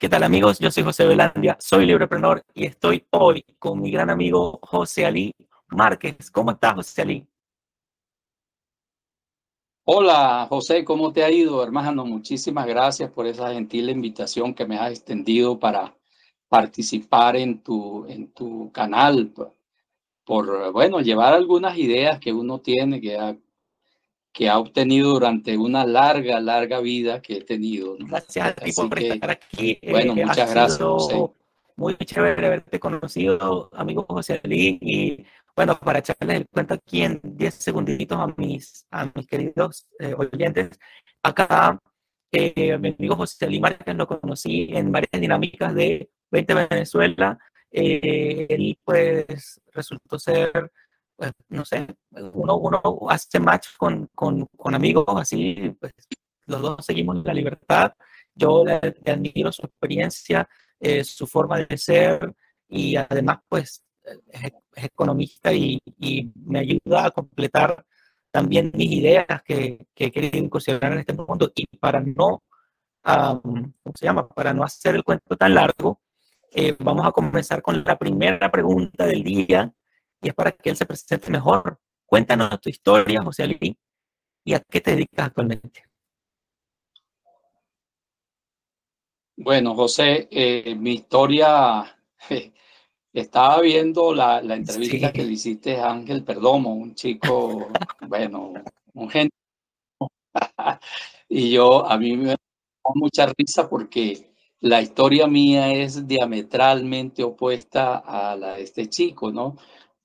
¿Qué tal amigos? Yo soy José Velandia, soy libreprenor y estoy hoy con mi gran amigo José Ali Márquez. ¿Cómo estás, José Ali? Hola, José, ¿cómo te ha ido, hermano? Muchísimas gracias por esa gentil invitación que me has extendido para participar en tu, en tu canal, por, bueno, llevar algunas ideas que uno tiene, que que ha obtenido durante una larga, larga vida que he tenido. Gracias a ti por estar aquí. Bueno, eh, muchas gracias. José. Muy chévere haberte conocido, amigo José Ali, y bueno, para echarles el cuento aquí en 10 segunditos a mis, a mis queridos eh, oyentes, acá eh, mi amigo José Ali Márquez lo conocí en varias dinámicas de 20 Venezuela. Eh, él pues resultó ser, pues, no sé, uno, uno hace match con, con, con amigos así, pues los dos seguimos la libertad. Yo le, admiro su experiencia, su forma de ser y además pues es, economista y, me ayuda a completar también mis ideas que, que he querido incursionar en este mundo. Y para no, ¿cómo se llama? Para no hacer el cuento tan largo, eh, vamos a comenzar con la primera pregunta del día y es para que él se presente mejor. Cuéntanos tu historia, José Ali, y a qué te dedicas actualmente. Bueno, José, eh, mi historia Estaba viendo la, la entrevista que le hiciste a Ángel Perdomo, un chico, bueno, un gente. y yo, a mí me da mucha risa porque la historia mía es diametralmente opuesta a la de este chico, ¿no?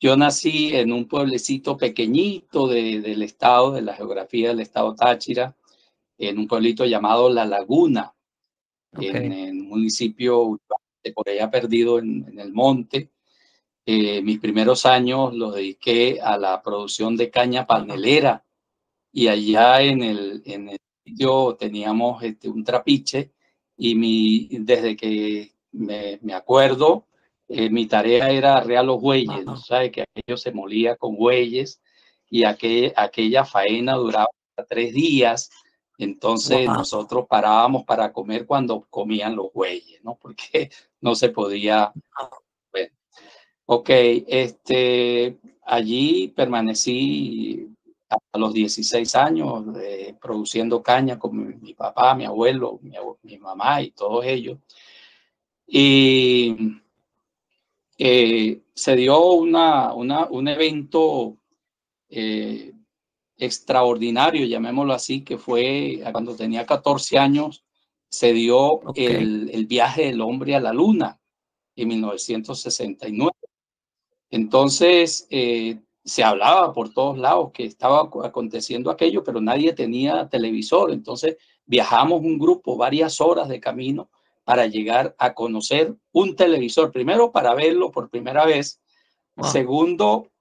Yo nací en un pueblecito pequeñito de, del estado, de la geografía del estado Táchira, en un pueblito llamado La Laguna, en el municipio por allá perdido en, el monte. Eh, mis primeros años los dediqué a la producción de caña panelera y allá en el, en el sitio teníamos este, un trapiche y mi, desde que me, me acuerdo, eh, mi tarea era arrear los bueyes, ¿sabes? Que aquello se molía con bueyes y aquel, aquella faena duraba tres días entonces nosotros parábamos para comer cuando comían los bueyes, ¿no? Porque no se podía. Bueno. Ok, este, allí permanecí a los 16 años eh, produciendo caña con mi, papá, mi abuelo, mi, mamá y todos ellos. Y eh, se dio una, una, un evento eh, extraordinario, llamémoslo así, que fue cuando tenía 14 años, se dio el, el, viaje del hombre a la luna en 1969. Entonces, eh, se hablaba por todos lados que estaba aconteciendo aquello, pero nadie tenía televisor. Entonces, viajamos un grupo varias horas de camino para llegar a conocer un televisor. Primero, para verlo por primera vez. Segundo,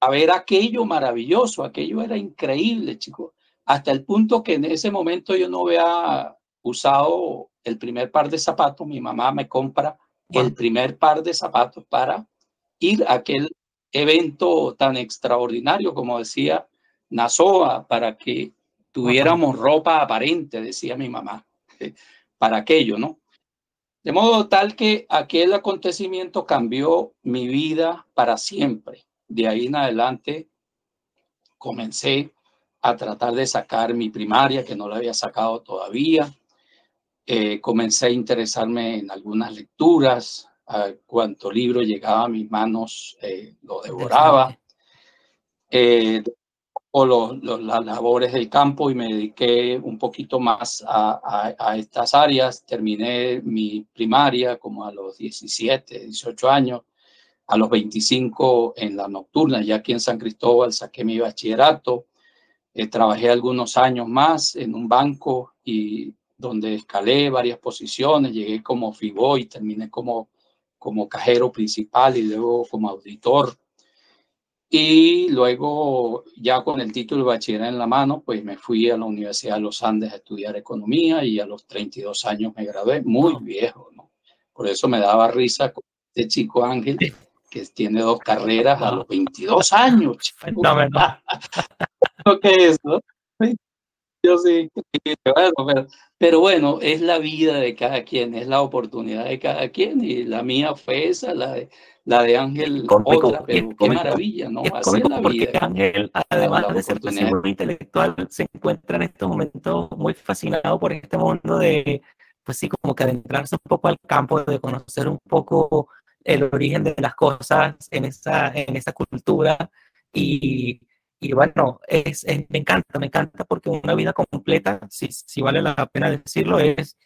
a ver aquello maravilloso, aquello era increíble, chicos, hasta el punto que en ese momento yo no había usado el primer par de zapatos, mi mamá me compra el primer par de zapatos para ir a aquel evento tan extraordinario, como decía Nasoa, para que tuviéramos ropa aparente, decía mi mamá, para aquello, ¿no? De modo tal que aquel acontecimiento cambió mi vida para siempre de ahí en adelante comencé a tratar de sacar mi primaria, que no la había sacado todavía. Eh, comencé a interesarme en algunas lecturas, a cuanto libro llegaba a mis manos eh, lo devoraba. Eh, o las labores del campo y me dediqué un poquito más a, a, estas áreas. Terminé mi primaria como a los 17, 18 años a los 25 en la nocturna, ya aquí en San Cristóbal saqué mi bachillerato, eh, trabajé algunos años más en un banco y donde escalé varias posiciones, llegué como FIBO y terminé como, como cajero principal y luego como auditor. Y luego, ya con el título de bachiller en la mano, pues me fui a la Universidad de los Andes a estudiar economía y a los 32 años me gradué, muy viejo, ¿no? Por eso me daba risa con este chico Ángel, que tiene dos carreras a los 22 años. No, ¿Qué es eso? Yo sí, bueno, pero, bueno, es la vida de cada quien, es la oportunidad de cada quien y la mía fue esa, la de, la de Ángel otra, pero qué maravilla, ¿no? Así es la vida. Ángel, además de ser muy intelectual, se encuentra en estos momentos muy fascinado por este mundo de, pues sí, como que adentrarse un poco al campo, de conocer un poco el origen de las cosas en esa, en esa cultura y y bueno, es, me encanta, me encanta porque una vida completa, si, si vale la pena decirlo, es,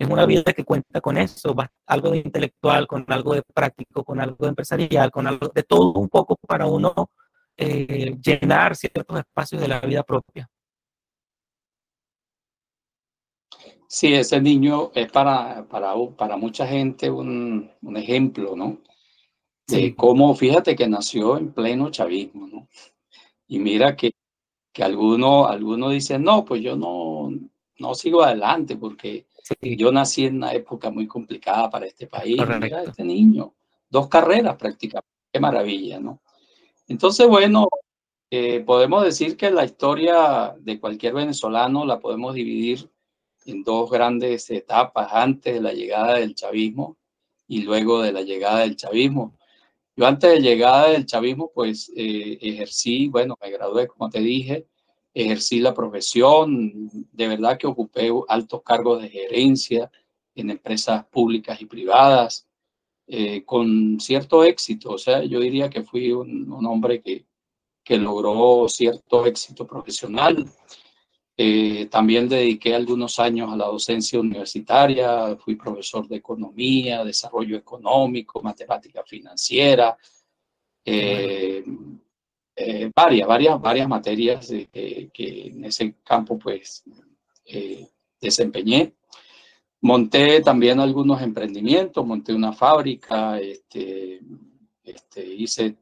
es una vida que cuenta con eso, algo de intelectual, con algo de práctico, con algo de empresarial, con algo de todo un poco para uno eh, llenar ciertos espacios de la vida propia. Sí, ese niño es para, para, para mucha gente un, un ejemplo, ¿no? De cómo, fíjate que nació en pleno chavismo, ¿no? Y mira que, que algunos alguno dicen, no, pues yo no, no sigo adelante porque yo nací en una época muy complicada para este país. Mira este niño, dos carreras prácticamente, qué maravilla, ¿no? Entonces, bueno, eh, podemos decir que la historia de cualquier venezolano la podemos dividir en dos grandes etapas, antes de la llegada del chavismo y luego de la llegada del chavismo. Yo antes de llegada del chavismo, pues eh, ejercí, bueno, me gradué, como te dije, ejercí la profesión, de verdad que ocupé altos cargos de gerencia en empresas públicas y privadas, eh, con cierto éxito. O sea, yo diría que fui un, un hombre que, que logró cierto éxito profesional. Eh, también dediqué algunos años a la docencia universitaria, fui profesor de economía, desarrollo económico, matemática financiera, eh, eh, varias, varias, varias materias que en ese campo pues desempeñé. Monté también algunos emprendimientos, monté una fábrica, este, este, hice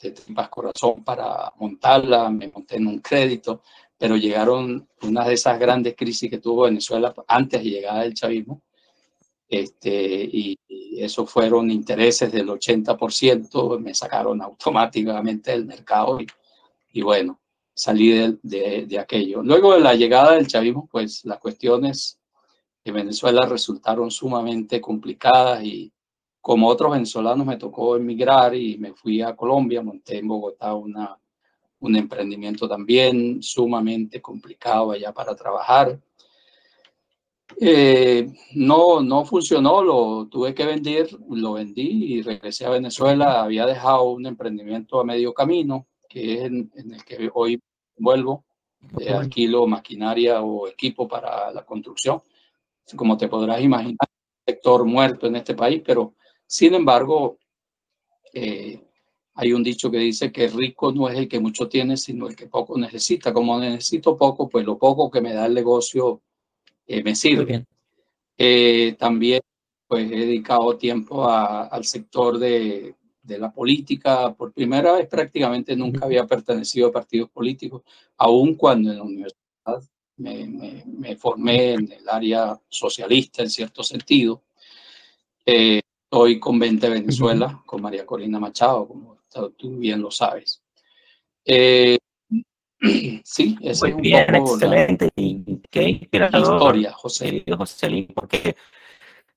de tripas corazón para montarla, me monté en un crédito, pero llegaron una de esas grandes crisis que tuvo Venezuela antes de llegada del chavismo, este, y, eso fueron intereses del 80%, me sacaron automáticamente del mercado y, y bueno, salí de, de, aquello. Luego de la llegada del chavismo, pues las cuestiones de Venezuela resultaron sumamente complicadas y como otros venezolanos me tocó emigrar y me fui a Colombia, monté en Bogotá una un emprendimiento también sumamente complicado allá para trabajar. Eh, no, no funcionó, lo tuve que vender, lo vendí y regresé a Venezuela. Había dejado un emprendimiento a medio camino, que es en, el que hoy vuelvo, de alquilo maquinaria o equipo para la construcción. Como te podrás imaginar, sector muerto en este país, pero sin embargo, eh, hay un dicho que dice que rico no es el que mucho tiene, sino el que poco necesita. Como necesito poco, pues lo poco que me da el negocio eh, me sirve. Eh, también pues he dedicado tiempo al sector de, de, la política. Por primera vez prácticamente nunca había pertenecido a partidos políticos, aun cuando en la universidad me, me, formé en el área socialista en cierto sentido. Eh, estoy con 20 Venezuela, con María Corina Machado, como tú bien lo sabes. Eh, sí, es un bien, poco excelente. y qué inspirador. Historia, José. José porque,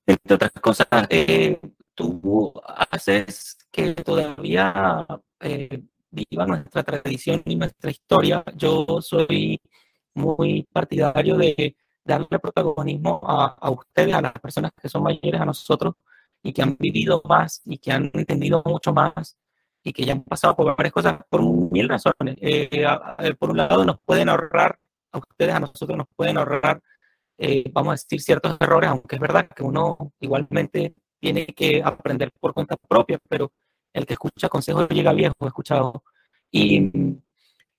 entre otras cosas, eh, tú haces que todavía eh, viva nuestra tradición y nuestra historia. Yo soy muy partidario de darle protagonismo a, a ustedes, a las personas que son mayores a nosotros y que han vivido más y que han entendido mucho más y que ya han pasado por varias cosas por mil razones. Eh, por un lado, nos pueden ahorrar, a ustedes, a nosotros nos pueden ahorrar, eh, vamos a decir, ciertos errores, aunque es verdad que uno igualmente tiene que aprender por cuenta propia, pero el que escucha consejos llega viejo, escuchado. Y,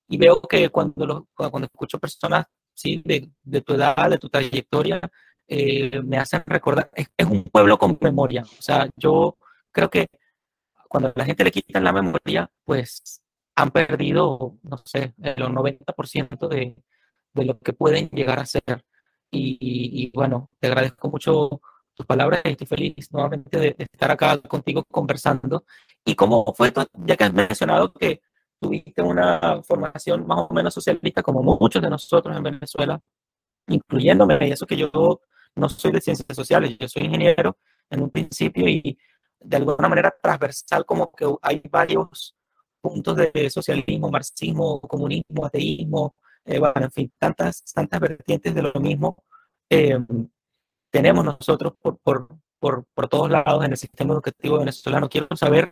y veo que cuando, lo, cuando escucho personas ¿sí? de, de tu edad, de tu trayectoria, eh, me hacen recordar, es, es, un pueblo con memoria. O sea, yo creo que cuando a la gente le quitan la memoria, pues han perdido, no sé, el 90% de, de lo que pueden llegar a ser. Y, y, bueno, te agradezco mucho tus palabras y estoy feliz nuevamente de, estar acá contigo conversando. ¿Y cómo fue, ya que has mencionado que tuviste una formación más o menos socialista como muchos de nosotros en Venezuela, incluyéndome, y eso que yo no soy de ciencias sociales, yo soy ingeniero en un principio y de alguna manera transversal como que hay varios puntos de socialismo, marxismo, comunismo, ateísmo, eh, bueno, en fin, tantas, tantas vertientes de lo mismo eh, tenemos nosotros por, por, por, por, todos lados en el sistema educativo venezolano. Quiero saber,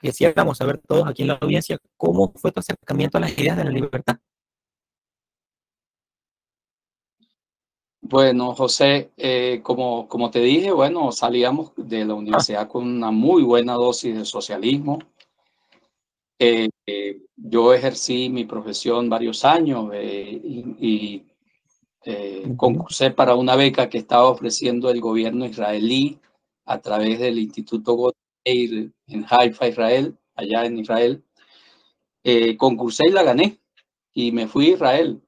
quisiéramos saber todos aquí en la audiencia, cómo fue tu acercamiento a las ideas de la libertad. Bueno, José, eh, como, como te dije, bueno, salíamos de la universidad con una muy buena dosis de socialismo. Eh, eh, yo ejercí mi profesión varios años y, concursé para una beca que estaba ofreciendo el gobierno israelí a través del Instituto Godeir en Haifa, Israel, allá en Israel. concursé y la gané y me fui a Israel.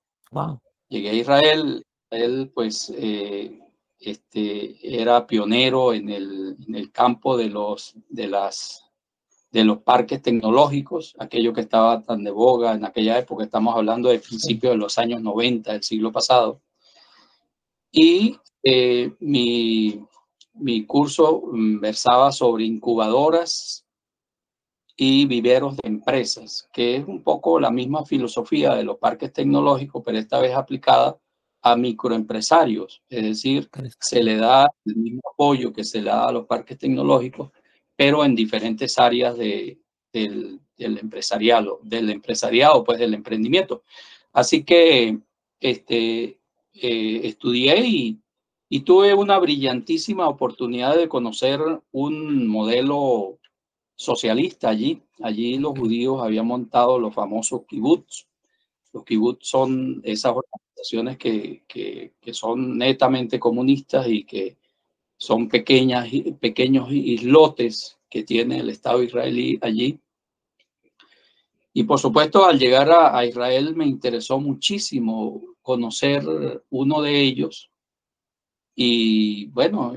Llegué a Israel él pues eh, este, era pionero en el, en el, campo de los, de, las, de los parques tecnológicos, aquello que estaba tan de boga en aquella época, estamos hablando del principio de los años 90 del siglo pasado. Y eh, mi, mi curso versaba sobre incubadoras y viveros de empresas, que es un poco la misma filosofía de los parques tecnológicos, pero esta vez aplicada a microempresarios, es decir, se le da el mismo apoyo que se le da a los parques tecnológicos, pero en diferentes áreas de, del, del, empresariado, del empresariado, pues del emprendimiento. Así que este, eh, estudié y, y tuve una brillantísima oportunidad de conocer un modelo socialista allí. Allí los judíos habían montado los famosos kibbutz, los kibbutz son esas organizaciones que, que, son netamente comunistas y que son pequeñas, pequeños islotes que tiene el Estado israelí allí. Y por supuesto, al llegar a, Israel me interesó muchísimo conocer uno de ellos. Y bueno,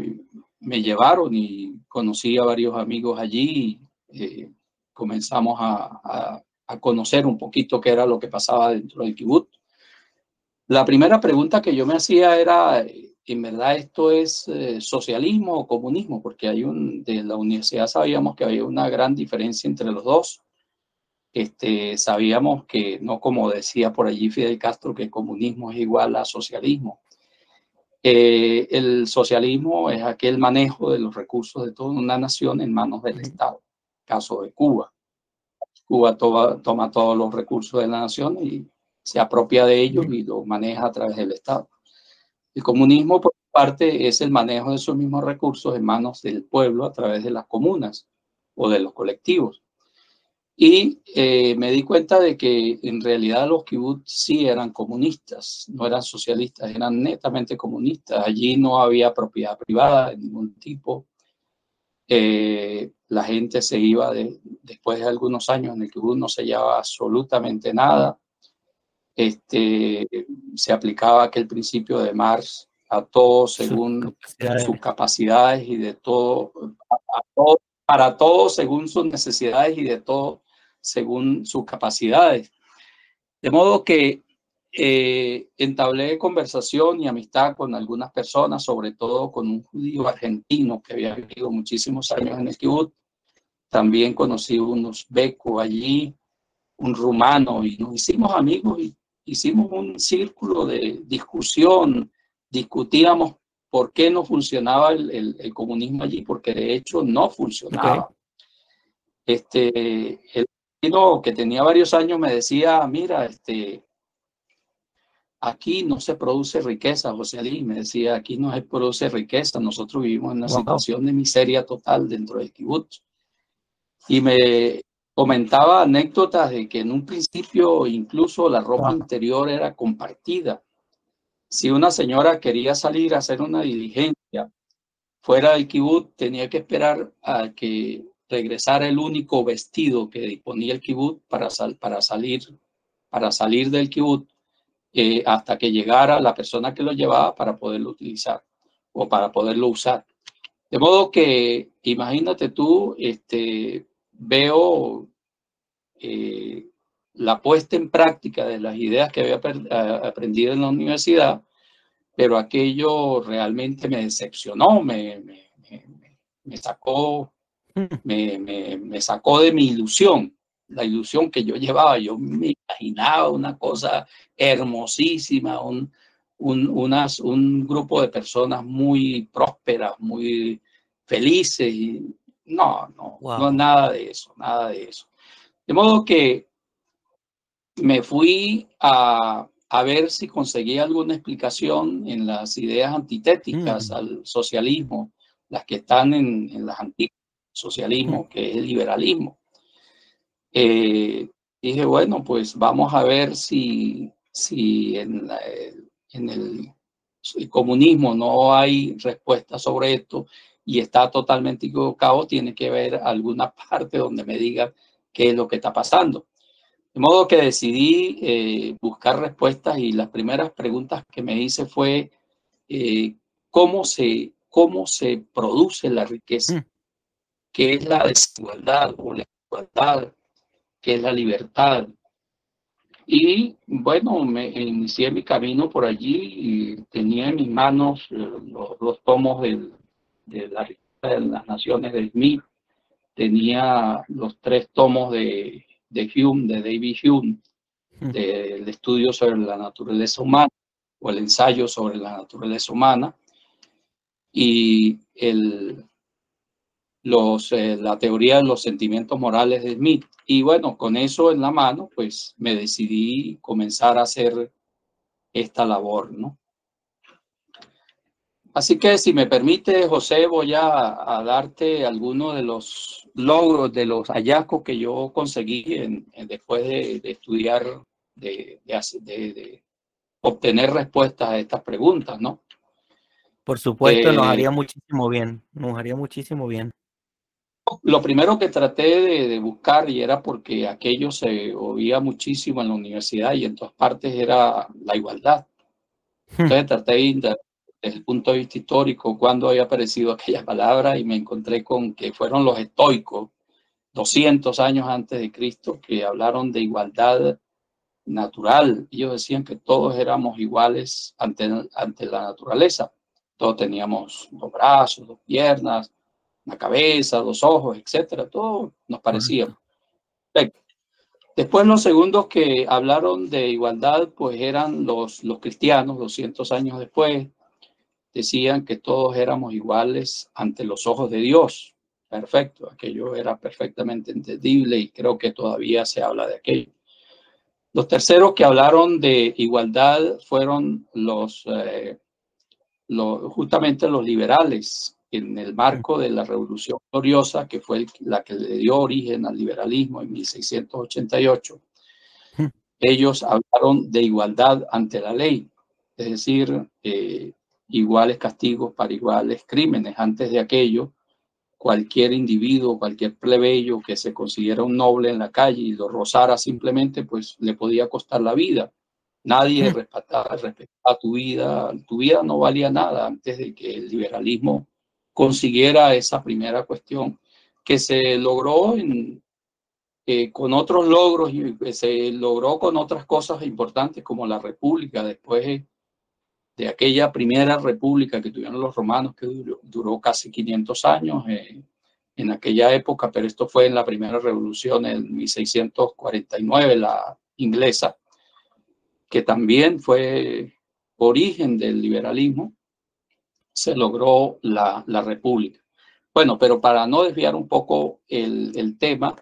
me llevaron y conocí a varios amigos allí. Eh, comenzamos a, a conocer un poquito qué era lo que pasaba dentro del kibutz. La primera pregunta que yo me hacía era, ¿en verdad esto es eh, socialismo o comunismo? Porque hay un, de la universidad sabíamos que había una gran diferencia entre los dos. Este, sabíamos que, no como decía por allí Fidel Castro, que comunismo es igual a socialismo. Eh, el socialismo es aquel manejo de los recursos de toda una nación en manos del Estado, caso de Cuba. Cuba toma, todos los recursos de la nación y se apropia de ellos y los maneja a través del Estado. El comunismo, por parte, es el manejo de esos mismos recursos en manos del pueblo a través de las comunas o de los colectivos. Y eh, me di cuenta de que en realidad los kibbutz sí eran comunistas, no eran socialistas, eran netamente comunistas. Allí no había propiedad privada de ningún tipo. Eh, la gente se iba de, después de algunos años en el que no se llevaba absolutamente nada. Este, se aplicaba aquel principio de Marx a todos según sus capacidades y de todo, todo, para todos según sus necesidades y de todo según sus capacidades. De modo que eh, entablé conversación y amistad con algunas personas, sobre todo con un judío argentino que había vivido muchísimos años en el kibbutz. También conocí unos becos allí, un rumano, y nos hicimos amigos y hicimos un círculo de discusión, discutíamos por qué no funcionaba el, el, el comunismo allí, porque de hecho no funcionaba. Okay. Este, el que tenía varios años me decía, mira, este, aquí no se produce riqueza, José Ali me decía, aquí no se produce riqueza, nosotros vivimos en una wow. situación de miseria total dentro del kibutz. Y me comentaba anécdotas de que en un principio incluso la ropa wow. interior era compartida. Si una señora quería salir a hacer una diligencia fuera del kibutz, tenía que esperar a que regresara el único vestido que disponía el kibutz para, sal, para, salir, para salir del kibutz eh, hasta que llegara la persona que lo llevaba para poderlo utilizar o para poderlo usar. De modo que, imagínate tú, este, veo eh, la puesta en práctica de las ideas que había aprendido en la universidad, pero aquello realmente me decepcionó, me, me, me, sacó, mm. me, me, sacó de mi ilusión, la ilusión que yo llevaba. Yo me imaginaba una cosa hermosísima, un, un, unas, un grupo de personas muy prósperas, muy felices. Y no, no, no, nada de eso, nada de eso. De modo que me fui a, a ver si conseguía alguna explicación en las ideas antitéticas mm. al socialismo, las que están en, en las antiguas socialismo, mm. que es el liberalismo. Eh, dije, bueno, pues vamos a ver si, si en, en el, el, comunismo no hay respuesta sobre esto y está totalmente equivocado, tiene que haber alguna parte donde me diga qué es lo que está pasando. De modo que decidí eh, buscar respuestas y las primeras preguntas que me hice fue eh, cómo, se, cómo se produce la riqueza, mm. qué es la desigualdad o la igualdad, qué es la libertad. Y bueno, me inicié mi camino por allí y tenía en mis manos eh, los, tomos de la de las naciones de Smith, tenía los tres tomos de de Hume, de David Hume, del estudio sobre la naturaleza humana o el ensayo sobre la naturaleza humana. Y el, los, eh, la teoría de los sentimientos morales de Smith. Y bueno, con eso en la mano, pues me decidí comenzar a hacer esta labor, ¿no? Así que si me permite, José, voy a, darte algunos de los logros, de los hallazgos que yo conseguí después de, estudiar, de, de, obtener respuestas a estas preguntas, ¿no? Por supuesto, nos eh, haría muchísimo bien, nos haría muchísimo bien. Lo primero que traté de, buscar, y era porque aquello se oía muchísimo en la universidad y en todas partes, era la igualdad. Hmm. Entonces traté de desde el punto de vista histórico cuando había aparecido aquella palabra y me encontré con que fueron los estoicos 200 años antes de Cristo que hablaron de igualdad natural. Ellos decían que todos éramos iguales ante, ante la naturaleza. Todos teníamos dos brazos, dos piernas, una cabeza, dos ojos, etcétera. Todo nos parecía. Después los segundos que hablaron de igualdad, pues eran los, los cristianos, 200 años después, decían que todos éramos iguales ante los ojos de Dios. Perfecto, aquello era perfectamente entendible y creo que todavía se habla de aquello. Los terceros que hablaron de igualdad fueron los, eh, justamente los liberales en el marco de la Revolución Gloriosa, que fue la que le dio origen al liberalismo en 1688. Ellos hablaron de igualdad ante la ley, es decir, eh, iguales castigos para iguales crímenes. Antes de aquello, cualquier individuo, cualquier plebeyo que se considera un noble en la calle y lo rozara simplemente, pues le podía costar la vida. Nadie respetaba, respetaba tu vida, tu vida no valía nada antes de que el liberalismo consiguiera esa primera cuestión, que se logró eh, con otros logros y se logró con otras cosas importantes como la república después de aquella primera república que tuvieron los romanos, que duró, casi 500 años eh, en aquella época, pero esto fue en la primera revolución en 1649, la inglesa, que también fue origen del liberalismo, se logró la, la república. Bueno, pero para no desviar un poco el, el tema,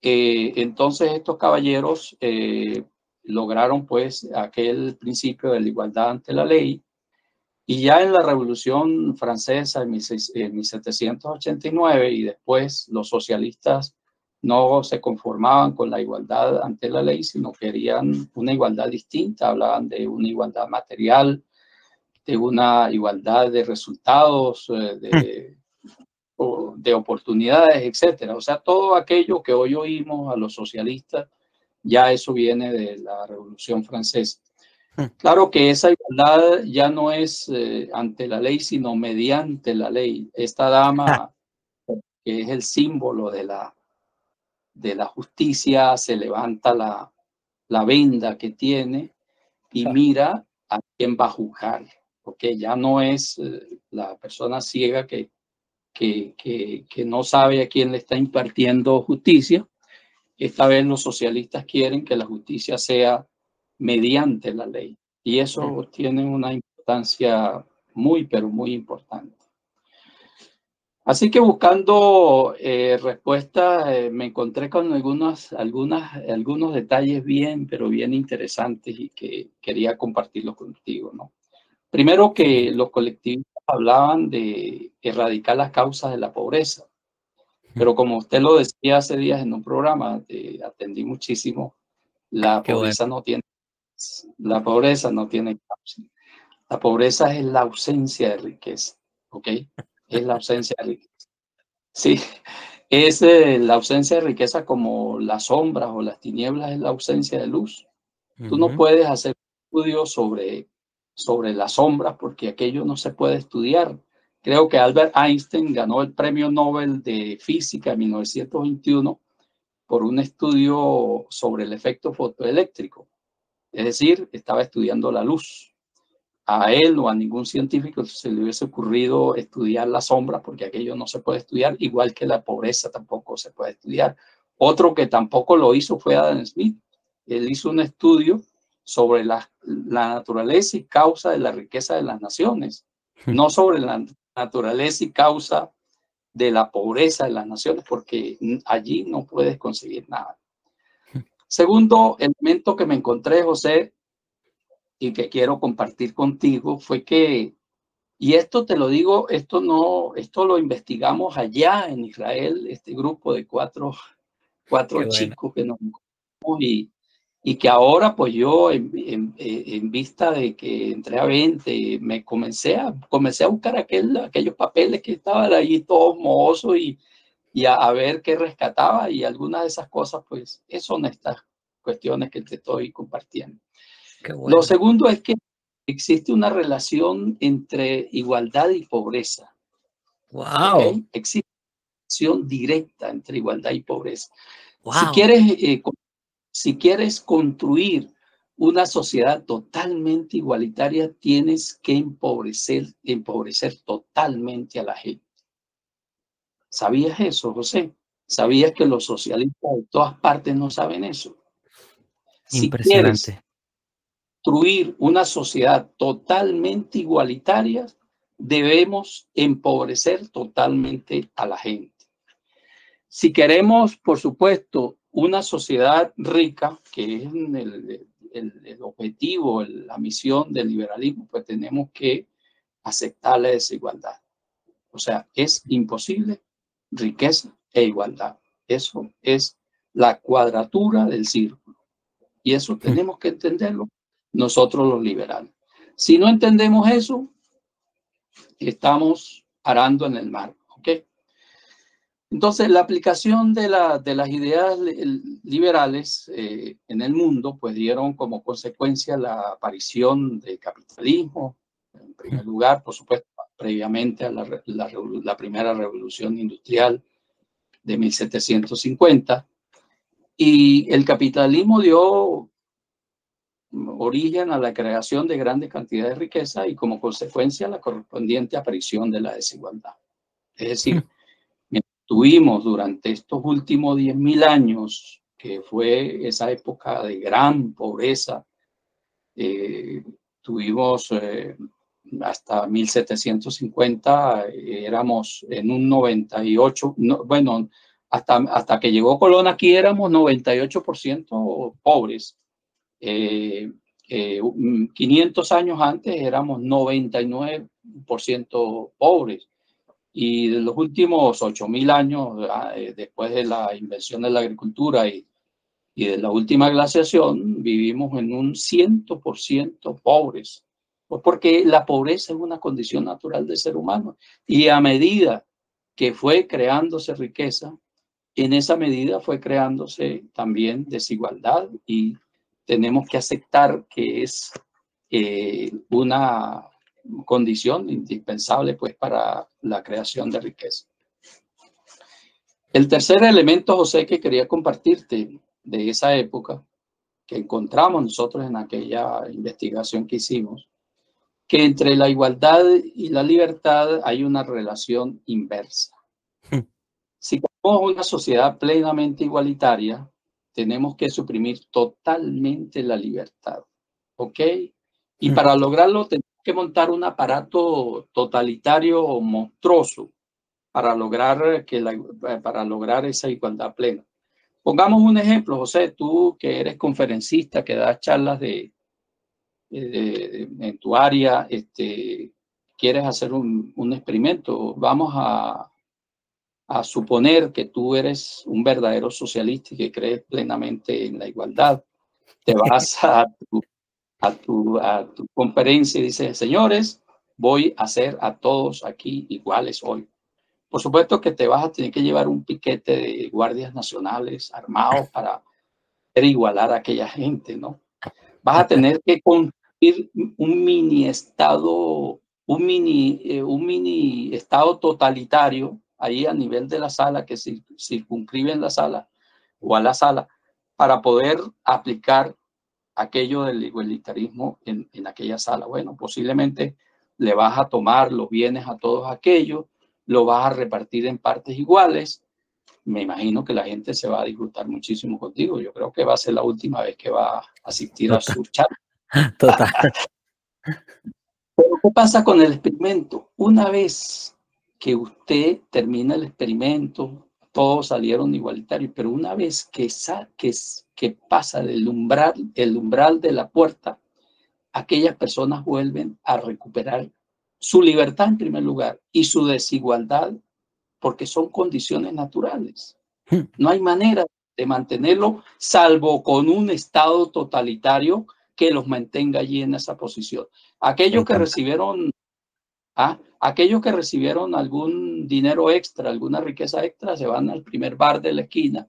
eh, entonces estos caballeros eh, lograron pues aquel principio de la igualdad ante la ley. Y ya en la Revolución Francesa en 1789 y después los socialistas no se conformaban con la igualdad ante la ley, sino querían una igualdad distinta, hablaban de una igualdad material, de una igualdad de resultados, eh, de, de oportunidades, etcétera. O sea, todo aquello que hoy oímos a los socialistas ya eso viene de la Revolución Francesa. Hmm. Claro que esa igualdad ya no es eh, ante la ley, sino mediante la ley. Esta dama, que es el símbolo de la, de la justicia se levanta la, la venda que tiene y mira a quién va a juzgar, porque ya no es eh, la persona ciega que, que, que, que no sabe a quién le está impartiendo justicia. Esta vez los socialistas quieren que la justicia sea mediante la ley y eso tiene una importancia muy, pero muy importante. Así que buscando eh, respuestas, eh, me encontré con algunas, algunas, algunos detalles bien, pero bien interesantes y que quería compartirlos contigo. ¿no? Primero que los colectivistas hablaban de erradicar las causas de la pobreza, pero como usted lo decía hace días en un programa, te atendí muchísimo, la pobreza no tiene, la pobreza no tiene causa. La pobreza es la ausencia de riqueza, ¿ok? es la ausencia de riqueza. Sí, es eh, la ausencia de riqueza como las sombras o las tinieblas es la ausencia de luz. Tú no puedes hacer estudios sobre, sobre las sombras porque aquello no se puede estudiar. Creo que Albert Einstein ganó el premio Nobel de Física en 1921 por un estudio sobre el efecto fotoeléctrico. Es decir, estaba estudiando la luz a él o a ningún científico se le hubiese ocurrido estudiar la sombra, porque aquello no se puede estudiar, igual que la pobreza tampoco se puede estudiar. Otro que tampoco lo hizo fue Adam Smith. Él hizo un estudio sobre la, naturaleza y causa de la riqueza de las naciones, no sobre la naturaleza y causa de la pobreza de las naciones, porque allí no puedes conseguir nada. Segundo elemento que me encontré, José, y que quiero compartir contigo fue que, y esto te lo digo, esto no, esto lo investigamos allá en Israel, este grupo de cuatro, cuatro chicos que nos y, y que ahora pues yo en, en, vista de que entré a 20 me comencé a, comencé a buscar aquel, aquellos papeles que estaban ahí todos mohosos y, y a, a, ver qué rescataba y algunas de esas cosas pues son estas cuestiones que te estoy compartiendo. Lo segundo es que existe una relación entre igualdad y pobreza. Wow. Existe una relación directa entre igualdad y pobreza. Si, quieres, eh, si quieres construir una sociedad totalmente igualitaria, tienes que empobrecer, empobrecer totalmente a la gente. ¿Sabías eso, José? ¿Sabías que los socialistas de todas partes no saben eso? Impresionante construir una sociedad totalmente igualitaria, debemos empobrecer totalmente a la gente. Si queremos, por supuesto, una sociedad rica, que es el, el, objetivo, la misión del liberalismo, pues tenemos que aceptar la desigualdad. O sea, es imposible riqueza e igualdad. Eso es la cuadratura del círculo. Y eso tenemos que entenderlo nosotros los liberales. Si no entendemos eso, estamos arando en el mar. ¿ok? Entonces, la aplicación de, la, de las ideas liberales eh, en el mundo, pues dieron como consecuencia la aparición del capitalismo, en primer lugar, por supuesto, previamente a la, la, la primera revolución industrial de 1750. Y el capitalismo dio origen a la creación de grandes cantidades de riqueza y como consecuencia la correspondiente aparición de la desigualdad. Es decir, tuvimos durante estos últimos 10.000 años, que fue esa época de gran pobreza, eh, tuvimos eh, hasta 1750, éramos en un 98, bueno, hasta, hasta que llegó Colón aquí éramos 98% pobres. 500 eh, eh, años antes éramos 99% pobres y de los últimos 8.000 años, ah, eh, después de la invención de la agricultura y, y de la última glaciación, vivimos en un 100% pobres, pues porque la pobreza es una condición natural del ser humano. Y a medida que fue creándose riqueza, en esa medida fue creándose también desigualdad y tenemos que aceptar que es eh, una condición indispensable pues para la creación de riqueza. El tercer elemento, José, que quería compartirte de esa época, que encontramos nosotros en aquella investigación que hicimos, que entre la igualdad y la libertad hay una relación inversa. Si queremos una sociedad plenamente igualitaria, tenemos que suprimir totalmente la libertad. ¿Ok? Y hmm. para lograrlo tenemos que montar un aparato totalitario monstruoso para lograr, que la, para lograr esa igualdad plena. Pongamos un ejemplo, José, tú que eres conferencista, que das charlas de, en tu área, este, quieres hacer un, un experimento. Vamos a, a suponer que tú eres un verdadero socialista y que crees plenamente en la igualdad. Te vas a tu, a tu, a tu conferencia y dices, señores, voy a hacer a todos aquí iguales hoy. Por supuesto que te vas a tener que llevar un piquete de guardias nacionales armados para igualar a aquella gente, ¿no? Vas a tener que construir un mini estado, un mini, eh, un mini estado totalitario ahí a nivel de la sala que circunscriben la sala o a la sala para poder aplicar aquello del igualitarismo en, en aquella sala. Bueno, posiblemente le vas a tomar los bienes a todos aquellos lo vas a repartir en partes iguales. Me imagino que la gente se va a disfrutar muchísimo contigo. Yo creo que va a ser la última vez que va a asistir a su chat. Total. Pero ¿qué pasa con el experimento? Una vez que usted termina el experimento, todos salieron igualitarios, pero una vez que, que, que pasa del umbral, el umbral de la puerta, aquellas personas vuelven a recuperar su libertad en primer lugar y su desigualdad, porque son condiciones naturales. Hmm. No hay manera de mantenerlo, salvo con un Estado totalitario que los mantenga allí en esa posición. Aquellos que recibieron, ¿ah? Aquellos que recibieron algún dinero extra, alguna riqueza extra, se van al primer bar de la esquina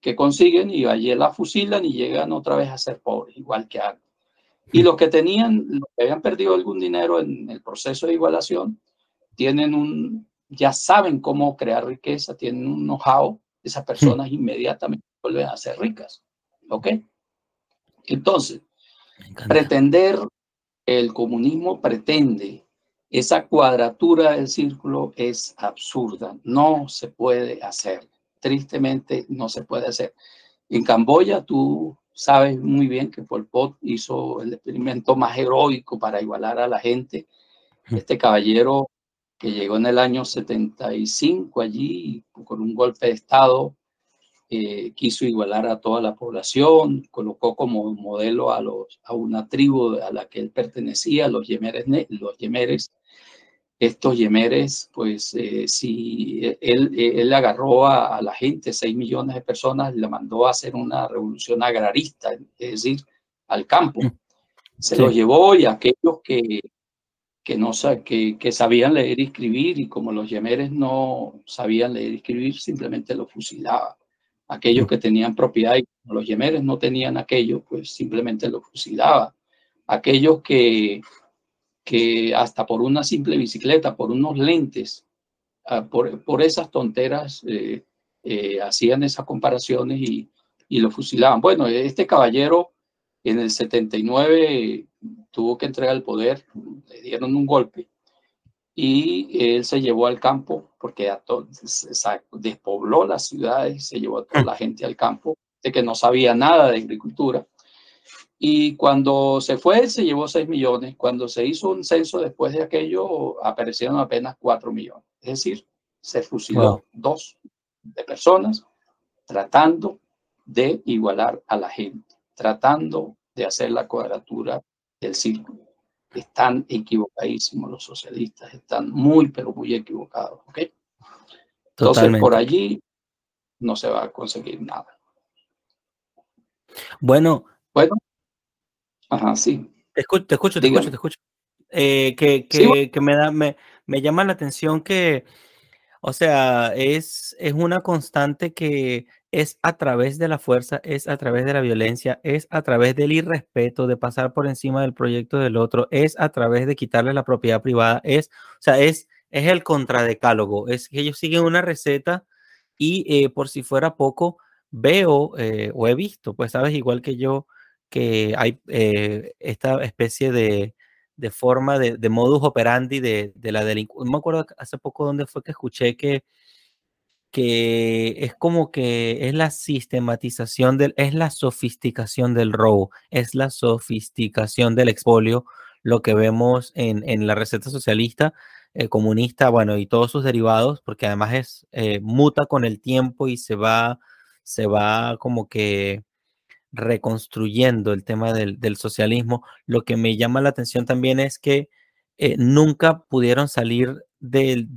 que consiguen y allí la fusilan y llegan otra vez a ser pobres, igual que antes. Y los que tenían, los que habían perdido algún dinero en el proceso de igualación, tienen un, ya saben cómo crear riqueza, tienen un know-how, esas personas inmediatamente vuelven a ser ricas. ¿Ok? Entonces, pretender, el comunismo pretende esa cuadratura del círculo es absurda, no se puede hacer, tristemente no se puede hacer. En Camboya tú sabes muy bien que Pol Pot hizo el experimento más heroico para igualar a la gente. Este caballero que llegó en el año 75 allí con un golpe de Estado, eh, quiso igualar a toda la población, colocó como modelo a, los, a una tribu a la que él pertenecía, los yemeres, los yemeres estos yemeres, pues eh, si él, él agarró a, la gente, 6 millones de personas, le mandó a hacer una revolución agrarista, es decir, al campo. Mm. Se los llevó y aquellos que, que, no, que, que sabían leer y escribir, y como los yemeres no sabían leer y escribir, simplemente los fusilaba. Aquellos mm. que tenían propiedad y como los yemeres no tenían aquello, pues simplemente los fusilaba. Aquellos que que hasta por una simple bicicleta, por unos lentes, ah, por, por, esas tonteras eh, eh, hacían esas comparaciones y, y, lo fusilaban. Bueno, este caballero en el 79 tuvo que entregar el poder, le dieron un golpe y él se llevó al campo porque a despobló las ciudades, se llevó a toda la gente al campo, de que no sabía nada de agricultura y cuando se fue, se llevó 6 millones. Cuando se hizo un censo después de aquello, aparecieron apenas 4 millones. Es decir, se fusiló dos de personas tratando de igualar a la gente, tratando de hacer la cuadratura del círculo. Están equivocadísimos los socialistas, están muy, pero muy equivocados. ¿ok? Entonces, por allí no se va a conseguir nada. Bueno, bueno, Ajá, sí. Te escucho, te escucho, te escucho, te escucho. Eh, que, que, que, me, da, me, me, llama la atención que, o sea, es, es una constante que es a través de la fuerza, es a través de la violencia, es a través del irrespeto, de pasar por encima del proyecto del otro, es a través de quitarle la propiedad privada, es, o sea, es, es el contradecálogo, es que ellos siguen una receta Y por si fuera poco, veo o he visto, pues sabes, igual que yo, que hay esta especie de, de forma, de, de, modus operandi de, de la delincuencia. No me acuerdo hace poco dónde fue que escuché que que es como que es la sistematización del, es la sofisticación del robo, es la sofisticación del expolio, lo que vemos en, en la receta socialista, eh, comunista, bueno, y todos sus derivados, porque además es, eh, muta con el tiempo y se va, se va como que reconstruyendo el tema del, socialismo. Lo que me llama la atención también es que eh, nunca pudieron salir de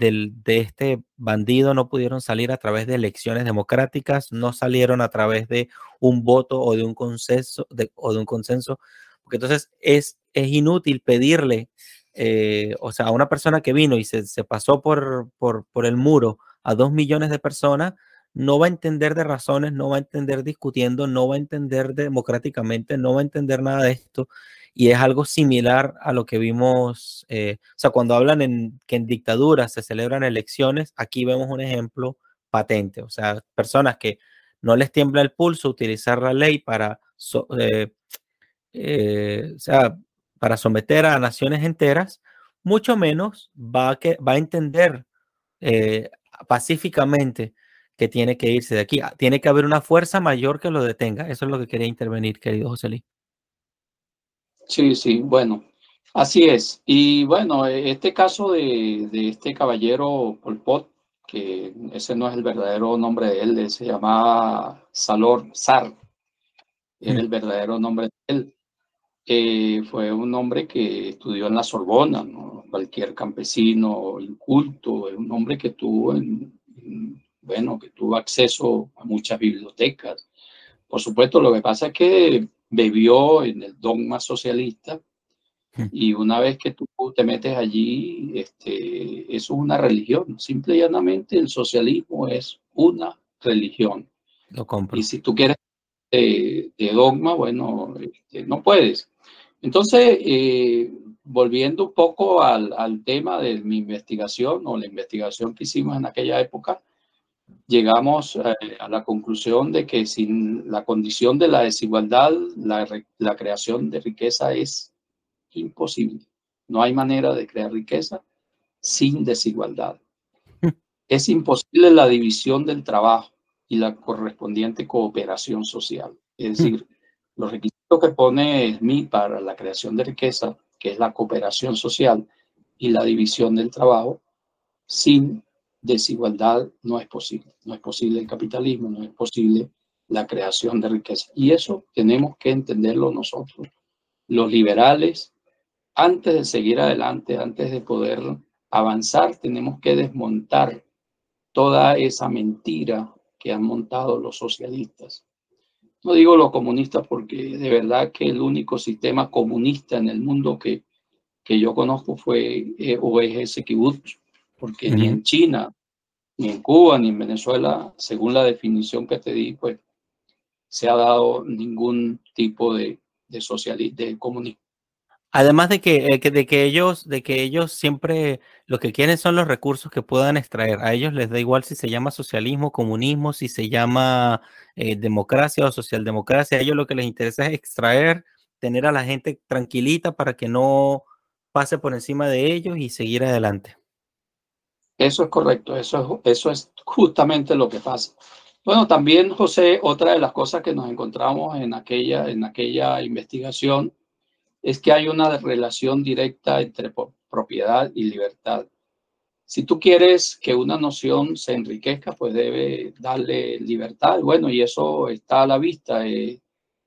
este bandido, no pudieron salir a través de elecciones democráticas, no salieron a través de un voto o de un consenso, o de un consenso porque entonces es, inútil pedirle, eh, o sea, a una persona que vino y se, pasó por el muro a dos millones de personas, no va a entender de razones, no va a entender discutiendo, no va a entender democráticamente, no va a entender nada de esto y es algo similar a lo que vimos, eh, o sea, cuando hablan en que en dictaduras se celebran elecciones, aquí vemos un ejemplo patente, o sea, personas que no les tiembla el pulso utilizar la ley para, eh, eh, o sea, para someter a naciones enteras, mucho menos va que, va a entender pacíficamente que tiene que irse de aquí. Tiene que haber una fuerza mayor que lo detenga. Eso es lo que quería intervenir, querido José Luis. Sí, sí, bueno, así es. Y bueno, e, este caso de, de este caballero Pol Pot, que ese no es el verdadero nombre de él, él se llamaba Salor Sar, era el verdadero nombre de él. Eh, fue un hombre que estudió en la Sorbona, ¿no? cualquier campesino inculto, un hombre que tuvo, en, bueno, que tuvo acceso a muchas bibliotecas. Por supuesto, lo que pasa es que bebió en el dogma socialista hmm. y una vez que tú te metes allí, este, eso es una religión. Simple y llanamente el socialismo es una religión. Lo compro. Y si tú quieres de, dogma, bueno, este, no puedes. Entonces, eh, volviendo un poco al, al, tema de mi investigación o la investigación que hicimos en aquella época, llegamos eh, a la conclusión de que sin la condición de la desigualdad, la, la, creación de riqueza es imposible. No hay manera de crear riqueza sin desigualdad. Es imposible la división del trabajo y la correspondiente cooperación social. Es decir, los requisitos que pone SMI para la creación de riqueza, que es la cooperación social y la división del trabajo, sin desigualdad no es posible. No es posible el capitalismo, no es posible la creación de riqueza. Y eso tenemos que entenderlo nosotros, los liberales. Antes de seguir adelante, antes de poder avanzar, tenemos que desmontar toda esa mentira que han montado los socialistas. No digo los comunistas porque de verdad que el único sistema comunista en el mundo que, que yo conozco fue eh, o es porque ni en China, ni en Cuba, ni en Venezuela, según la definición que te di, pues se ha dado ningún tipo de, de socialismo, de comunismo. Además de eh, que, de que ellos, de que ellos siempre lo que quieren son los recursos que puedan extraer. A ellos les da igual si se llama socialismo, comunismo, si se llama eh, democracia o socialdemocracia. A ellos lo que les interesa es extraer, tener a la gente tranquilita para que no pase por encima de ellos y seguir adelante. Eso es correcto, eso es, eso es justamente lo que pasa. Bueno, también, José, otra de las cosas que nos encontramos en aquella, en aquella investigación es que hay una relación directa entre propiedad y libertad. Si tú quieres que una noción se enriquezca, pues debe darle libertad. Bueno, y eso está a la vista. Eh,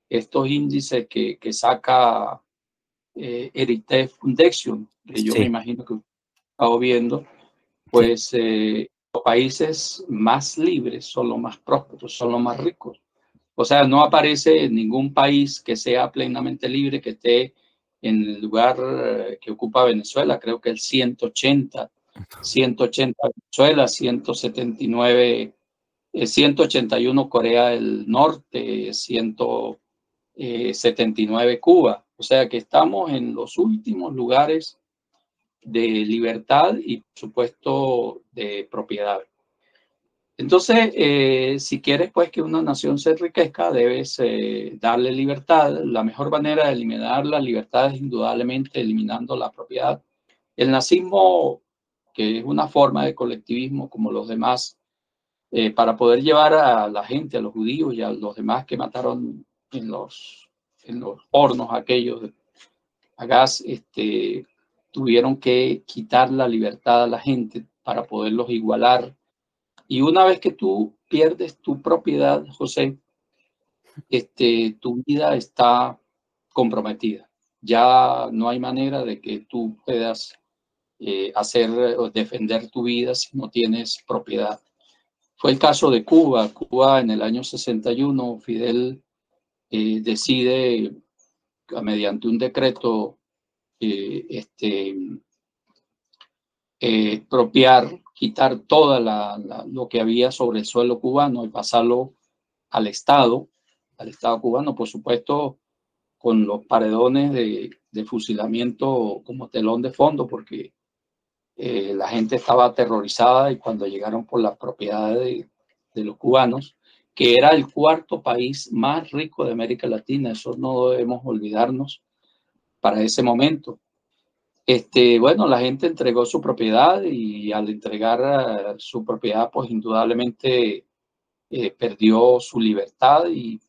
estos índices que, que saca eh, Foundation, que yo me imagino que he estado viendo, pues eh, los países más libres son los más prósperos, son los más ricos. O sea, no aparece ningún país que sea plenamente libre, que esté en el lugar eh, que ocupa Venezuela, creo que el 180, 180 Venezuela, 179, 181 eh, Corea del Norte, 179 Cuba. O sea que estamos en los últimos lugares de libertad y, supuesto, de propiedad. Entonces, eh, si quieres pues que una nación se enriquezca, debes eh, darle libertad. La mejor manera de eliminar la libertad es indudablemente eliminando la propiedad. El nazismo, que es una forma de colectivismo como los demás, eh, para poder llevar a la gente, a los judíos y a los demás que mataron en los, en los hornos aquellos a gas, este, tuvieron que quitar la libertad a la gente para poderlos igualar y una vez que tú pierdes tu propiedad, José, este, tu vida está comprometida. Ya no hay manera de que tú puedas eh, hacer o defender tu vida si no tienes propiedad. Fue el caso de Cuba. Cuba en el año 61, Fidel eh, decide, mediante un decreto, eh, este, expropiar quitar toda la, lo que había sobre el suelo cubano y pasarlo al Estado, al Estado cubano, por supuesto, con los paredones de, fusilamiento como telón de fondo, porque eh, la gente estaba aterrorizada y cuando llegaron por las propiedades de, de los cubanos, que era el cuarto país más rico de América Latina, eso no debemos olvidarnos para ese momento. Este, bueno, la gente entregó su propiedad y al entregar eh, su propiedad, pues indudablemente eh, perdió su libertad y,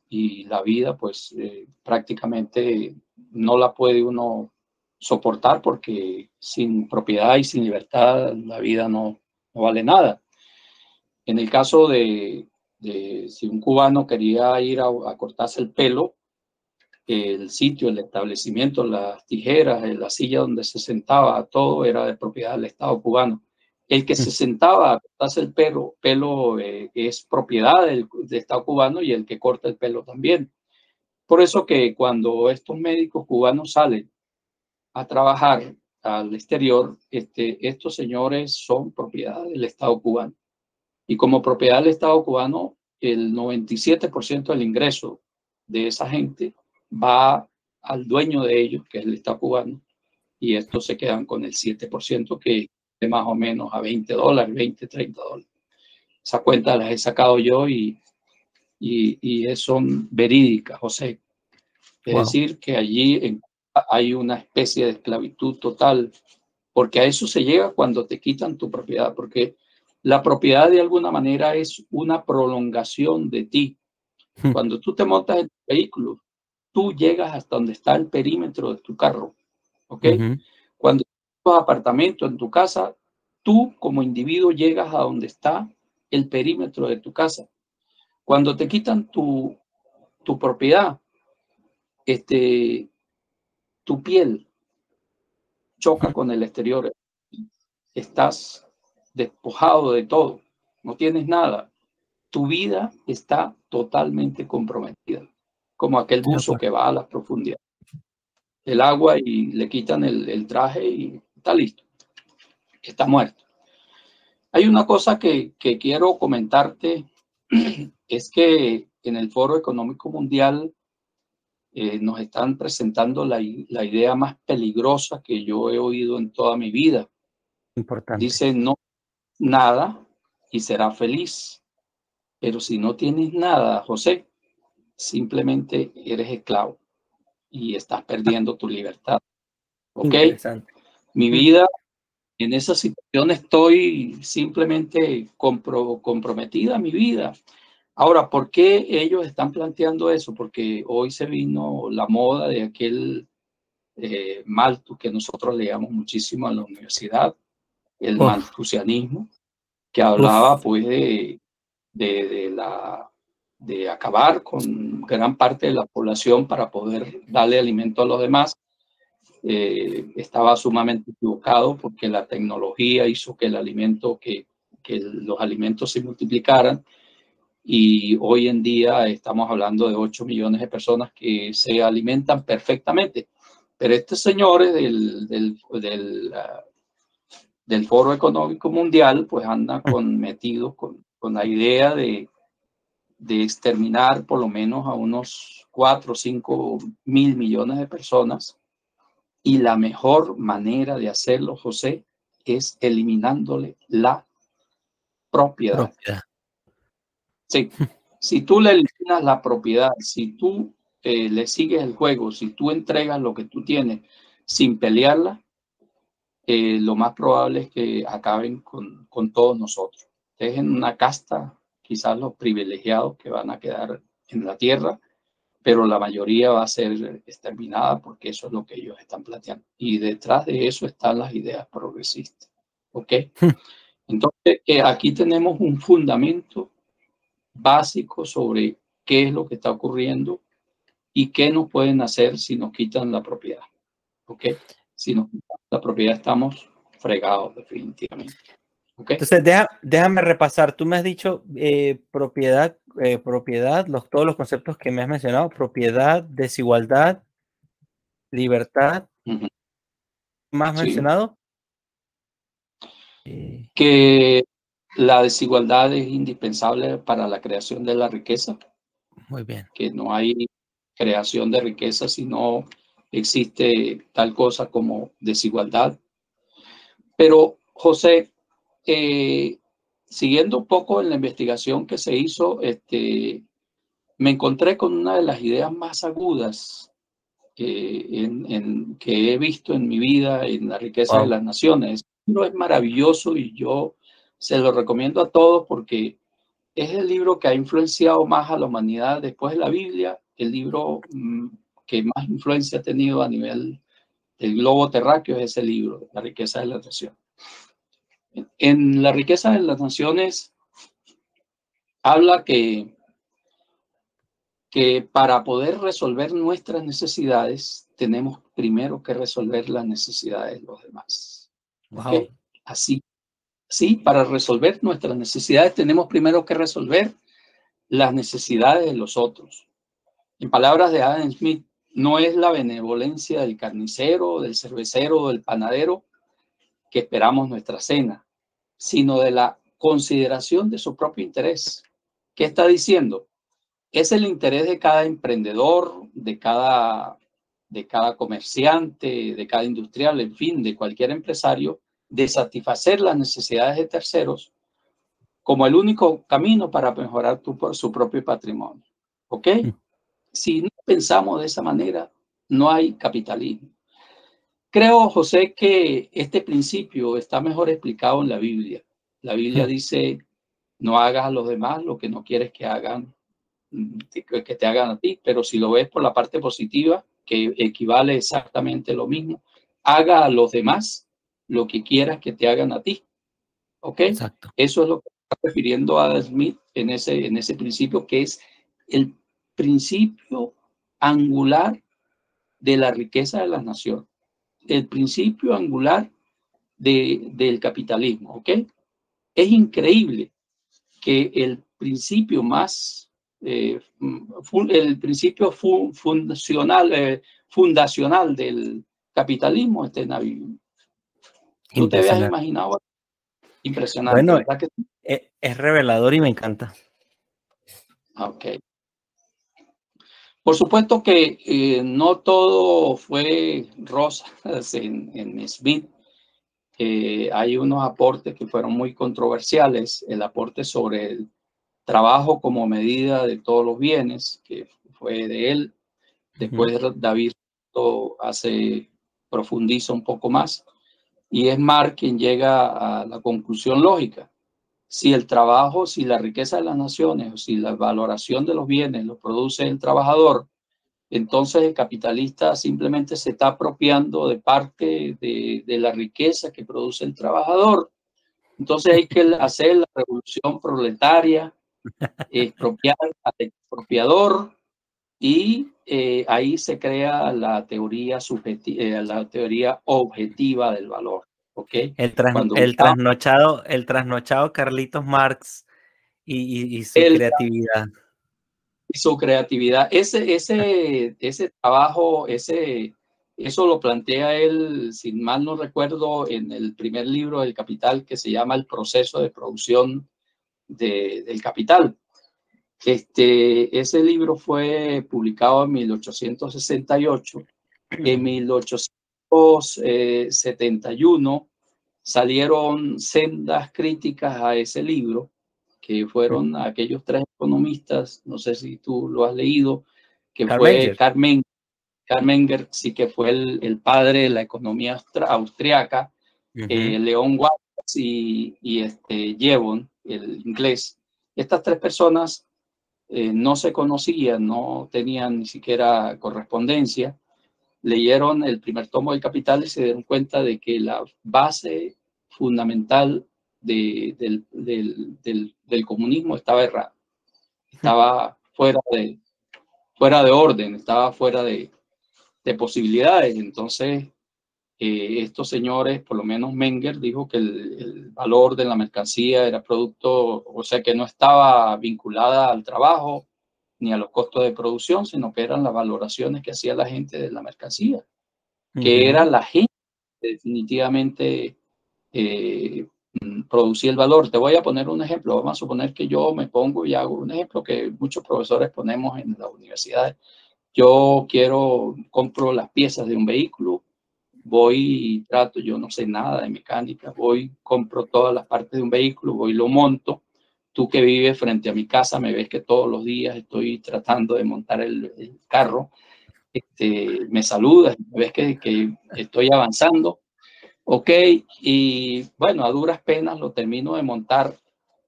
la vida, pues eh, prácticamente no la puede uno soportar porque sin propiedad y sin libertad la vida no, vale nada. En el caso de, si un cubano quería ir a cortarse el pelo, el sitio, el establecimiento, las tijeras, la silla donde se sentaba, todo era de propiedad del Estado cubano. El que se sentaba a cortarse el pelo, pelo eh, es propiedad del, Estado cubano y el que corta el pelo también. Por eso que cuando estos médicos cubanos salen a trabajar al exterior, este, estos señores son propiedad del Estado cubano. Y como propiedad del Estado cubano, el 97% del ingreso de esa gente va al dueño de ellos, que es el Estado cubano, y estos se quedan con el 7%, que es más o menos a 20 dólares, 20, 30 dólares. Esa cuenta la he sacado yo y, y, son verídicas, José. Es decir, que allí hay una especie de esclavitud total, porque a eso se llega cuando te quitan tu propiedad, porque la propiedad de alguna manera es una prolongación de ti. Hmm. Cuando tú te montas en el vehículo, tú llegas hasta donde está el perímetro de tu carro. ¿Ok? Cuando tu apartamento en tu casa, tú como individuo llegas a donde está el perímetro de tu casa. Cuando te quitan tu, tu propiedad, este, tu piel choca con el exterior. Estás despojado de todo, no tienes nada. Tu vida está totalmente comprometida como aquel buzo que va a las profundidades. El agua y le quitan el, traje y está listo, está muerto. Hay una cosa que, quiero comentarte, es que en el Foro Económico Mundial eh, nos están presentando la, idea más peligrosa que yo he oído en toda mi vida. Importante. Dice, no, nada y será feliz. Pero si no tienes nada, José, simplemente eres esclavo y estás perdiendo tu libertad. ¿Ok? Mi vida, en esa situación estoy simplemente comprometida mi vida. Ahora, ¿por qué ellos están planteando eso? Porque hoy se vino la moda de aquel eh, que nosotros leíamos muchísimo en la universidad, el malthusianismo, que hablaba pues de, de la de acabar con gran parte de la población para poder darle alimento a los demás. Eh, estaba sumamente equivocado porque la tecnología hizo que los alimentos se multiplicaran y hoy en día estamos hablando de 8 millones de personas que se alimentan perfectamente. Pero estos señores del, del, del, Foro Económico Mundial pues andan metidos con, con la idea de de exterminar por lo menos a unos 4 o 5 mil millones de personas. Y la mejor manera de hacerlo, José, es eliminándole la propiedad. Sí, si tú le eliminas la propiedad, si tú eh, le sigues el juego, si tú entregas lo que tú tienes sin pelearla, eh, lo más probable es que acaben con, con todos nosotros. Dejen una casta, quizás los privilegiados que van a quedar en la tierra, pero la mayoría va a ser exterminada porque eso es lo que ellos están planteando. Y detrás de eso están las ideas progresistas. ¿Ok? Entonces, eh, aquí tenemos un fundamento básico sobre qué es lo que está ocurriendo y qué nos pueden hacer si nos quitan la propiedad. ¿Ok? Si nos quitan la propiedad estamos fregados definitivamente. Entonces, déjame repasar. Tú me has dicho eh, propiedad, eh, propiedad, los, todos los conceptos que me has mencionado, propiedad, desigualdad, libertad. ¿Más mencionado? Eh, que la desigualdad es indispensable para la creación de la riqueza. Muy bien. Que no hay creación de riqueza si no existe tal cosa como desigualdad. Pero, José, eh, siguiendo un poco en la investigación que se hizo, este, me encontré con una de las ideas más agudas eh, en, que he visto en mi vida en la riqueza de las naciones. No es maravilloso y yo se lo recomiendo a todos porque es el libro que ha influenciado más a la humanidad después de la Biblia, el libro mm, que más influencia ha tenido a nivel del globo terráqueo es ese libro, La riqueza de la nación. En La riqueza de las naciones habla que, que para poder resolver nuestras necesidades tenemos primero que resolver las necesidades de los demás. Así, sí, para resolver nuestras necesidades tenemos primero que resolver las necesidades de los otros. En palabras de Adam Smith, no es la benevolencia del carnicero, del cervecero, del panadero que esperamos nuestra cena, sino de la consideración de su propio interés. ¿Qué está diciendo? Es el interés de cada emprendedor, de cada, de cada comerciante, de cada industrial, en fin, de cualquier empresario, de satisfacer las necesidades de terceros como el único camino para mejorar su propio patrimonio. ¿Ok? Si no pensamos de esa manera, no hay capitalismo. Creo, José, que este principio está mejor explicado en la Biblia. La Biblia dice, no hagas a los demás lo que no quieres que hagan, que te hagan a ti, pero si lo ves por la parte positiva, que equivale exactamente lo mismo, haga a los demás lo que quieras que te hagan a ti. ¿Ok? Exacto. Eso es lo que está refiriendo a Smith en ese, en ese principio, que es el principio angular de la riqueza de las naciones el principio angular de, del capitalismo, ¿ok? Es increíble que el principio más, eh, el principio fundacional, eh, fundacional del capitalismo esté en. ¿Tú te habías imaginado? Impresionante. Bueno, e, es, revelador y me encanta. Ok. Por supuesto que eh, no todo fue rosas en, en Smith. Eh, hay unos aportes que fueron muy controversiales. El aporte sobre el trabajo como medida de todos los bienes, que fue de él. Después David hace, profundiza un poco más. Y es Mark quien llega a la conclusión lógica si el trabajo, si la riqueza de las naciones o si la valoración de los bienes lo produce el trabajador, entonces el capitalista simplemente se está apropiando de parte de, la riqueza que produce el trabajador. Entonces hay que hacer la revolución proletaria, expropiar al expropiador y eh, ahí se crea la teoría, subjetiva, eh, la teoría objetiva del valor. El, el, trasnochado, el trasnochado Carlitos Marx y, su creatividad. Y su creatividad. Ese, ese, ese trabajo, ese, eso lo plantea él, sin mal no recuerdo, en el primer libro del Capital que se llama El proceso de producción del capital. Este, ese libro fue publicado en 1868. En 1868 1971 salieron sendas críticas a ese libro que fueron aquellos tres economistas, no sé si tú lo has leído, que fue Carmen, Carmen sí que fue el, padre de la economía austriaca, eh, León Watts y, y, este Jevon, el inglés. Estas tres personas eh, no se conocían, no tenían ni siquiera correspondencia, leyeron el primer tomo del Capital y se dieron cuenta de que la base fundamental del, comunismo estaba errada, estaba fuera de, fuera de orden, estaba fuera de, posibilidades. Entonces, eh, estos señores, por lo menos Menger, dijo que el, valor de la mercancía era producto, o sea, que no estaba vinculada al trabajo ni a los costos de producción, sino que eran las valoraciones que hacía la gente de la mercancía, que era la gente definitivamente eh, producía el valor. Te voy a poner un ejemplo. Vamos a suponer que yo me pongo y hago un ejemplo que muchos profesores ponemos en las universidades. Yo quiero, compro las piezas de un vehículo, voy y trato, yo no sé nada de mecánica, voy, compro todas las partes de un vehículo, voy lo monto. Tú que vives frente a mi casa me ves que todos los días estoy tratando de montar el, carro, este, me saludas, ves que, que estoy avanzando Ok, y bueno, a duras penas lo termino de montar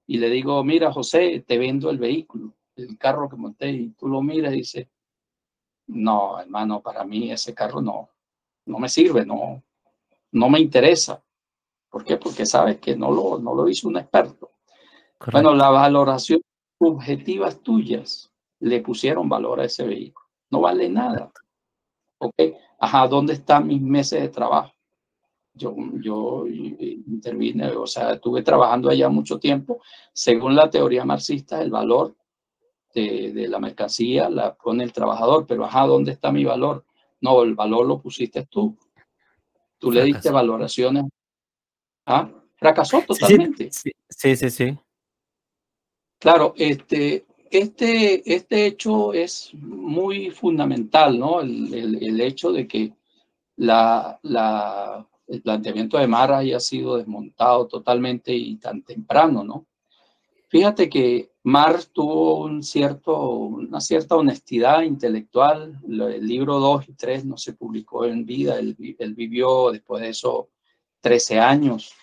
y le digo, mira, José, te vendo el vehículo, el carro que monté, y tú lo miras y dices, no, hermano, para mí ese carro no, no me sirve, no, no me interesa. ¿Por qué? Porque sabes que no lo, no lo hizo un experto. Bueno, la valoración objetivas tuyas le pusieron valor a ese vehículo. No vale nada. ¿Ok? Ajá, ¿dónde están mis meses de trabajo? yo, yo intervine, o sea, estuve trabajando allá mucho tiempo. Según la teoría marxista, el valor de, de, la mercancía la pone el trabajador, pero ajá, ¿dónde está mi valor? No, el valor lo pusiste tú. Tú le diste valoraciones. ¿Ah? Fracasó totalmente. Sí, sí, sí, sí. Claro, este, este, este hecho es muy fundamental, ¿no? El, el, el hecho de que la, la el planteamiento de Mara haya sido desmontado totalmente y tan temprano, ¿no? Fíjate que Mar tuvo un cierto, una cierta honestidad intelectual. El libro 2 y 3 no se publicó en vida. Él, vivió después de eso 13 años.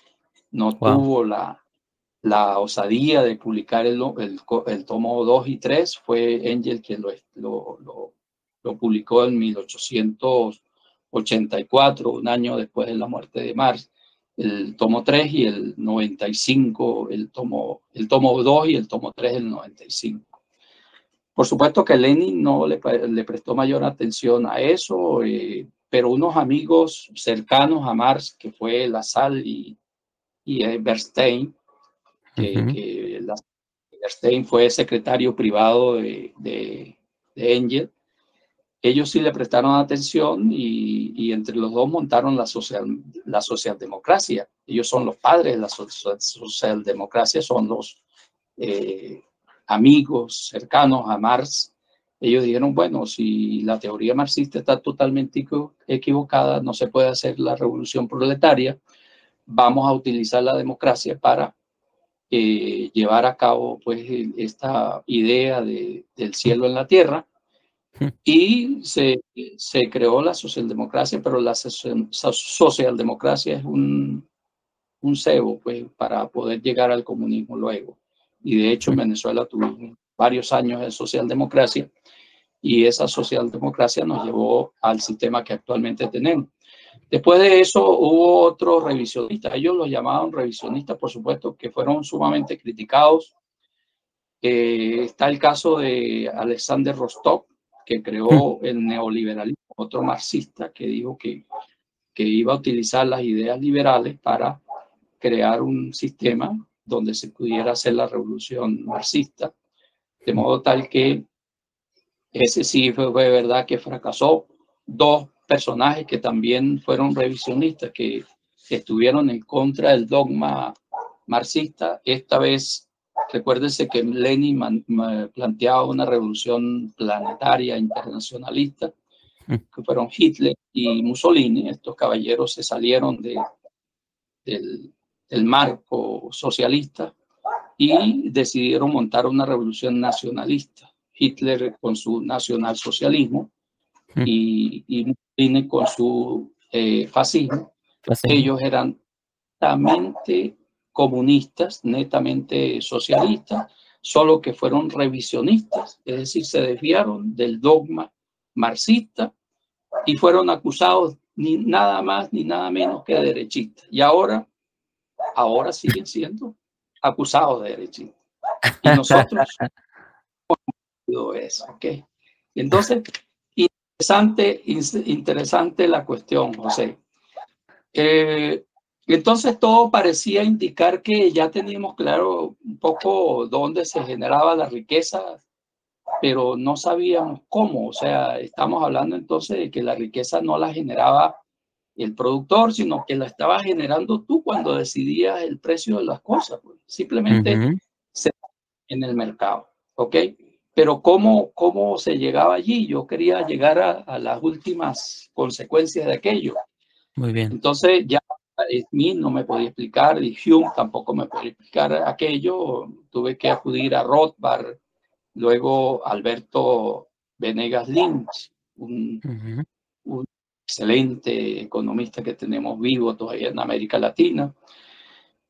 No tuvo la, la osadía de publicar el, tomo 2 y 3. Fue Engel quien lo, publicó en 1800. 84, un año después de la muerte de Marx, el tomo 3 y el 95, el tomo, el tomo 2 y el tomo 3 el 95. Por supuesto que Lenin no le, prestó mayor atención a eso, eh, pero unos amigos cercanos a Marx, que fue Lassalle y, y Bernstein, que, que Bernstein fue secretario privado de, de, de Engel, ellos sí le prestaron atención y, entre los dos montaron la, social, la socialdemocracia. Ellos son los padres de la socialdemocracia, son los eh, amigos cercanos a Marx. Ellos dijeron, bueno, si la teoría marxista está totalmente equivocada, no se puede hacer la revolución proletaria, vamos a utilizar la democracia para eh, llevar a cabo pues, esta idea de, del cielo en la tierra y se, se, creó la socialdemocracia, pero la socialdemocracia es un, un cebo pues, para poder llegar al comunismo luego. Y de hecho en Venezuela tuvimos varios años de socialdemocracia y esa socialdemocracia nos llevó al sistema que actualmente tenemos. Después de eso hubo otros revisionistas, ellos los llamaban revisionistas, por supuesto, que fueron sumamente criticados. Eh, está el caso de Alexander Rostov, que creó el neoliberalismo, otro marxista que dijo que, que iba a utilizar las ideas liberales para crear un sistema donde se pudiera hacer la revolución marxista, de modo tal que ese sí fue, verdad que fracasó. Dos personajes que también fueron revisionistas, que estuvieron en contra del dogma marxista, esta vez Recuérdense que Lenin planteaba una revolución planetaria internacionalista, mm. que fueron Hitler y Mussolini. Estos caballeros se salieron de, del, marco socialista y decidieron montar una revolución nacionalista. Hitler con su nacionalsocialismo. Y, y Mussolini con su eh, fascismo. Ellos eran netamente comunistas, netamente socialistas, solo que fueron revisionistas, es decir, se desviaron del dogma marxista y fueron acusados ni nada más ni nada menos que de derechistas. Y ahora, ahora siguen siendo acusados de derechistas. Y nosotros eso, ¿ok? Entonces, interesante, interesante la cuestión, José. Eh, entonces todo parecía indicar que ya teníamos claro un poco dónde se generaba la riqueza, pero no sabíamos cómo. O sea, estamos hablando entonces de que la riqueza no la generaba el productor, sino que la estaba generando tú cuando decidías el precio de las cosas. Pues. Simplemente en el mercado, ¿ok? Pero ¿cómo, cómo se llegaba allí? Yo quería llegar a, a las últimas consecuencias de aquello. Muy bien. Entonces ya Smith no me podía explicar, y Hume tampoco me podía explicar aquello. Tuve que acudir a Rothbard, luego Alberto Venegas Lynch, un, un, excelente economista que tenemos vivo todavía en América Latina.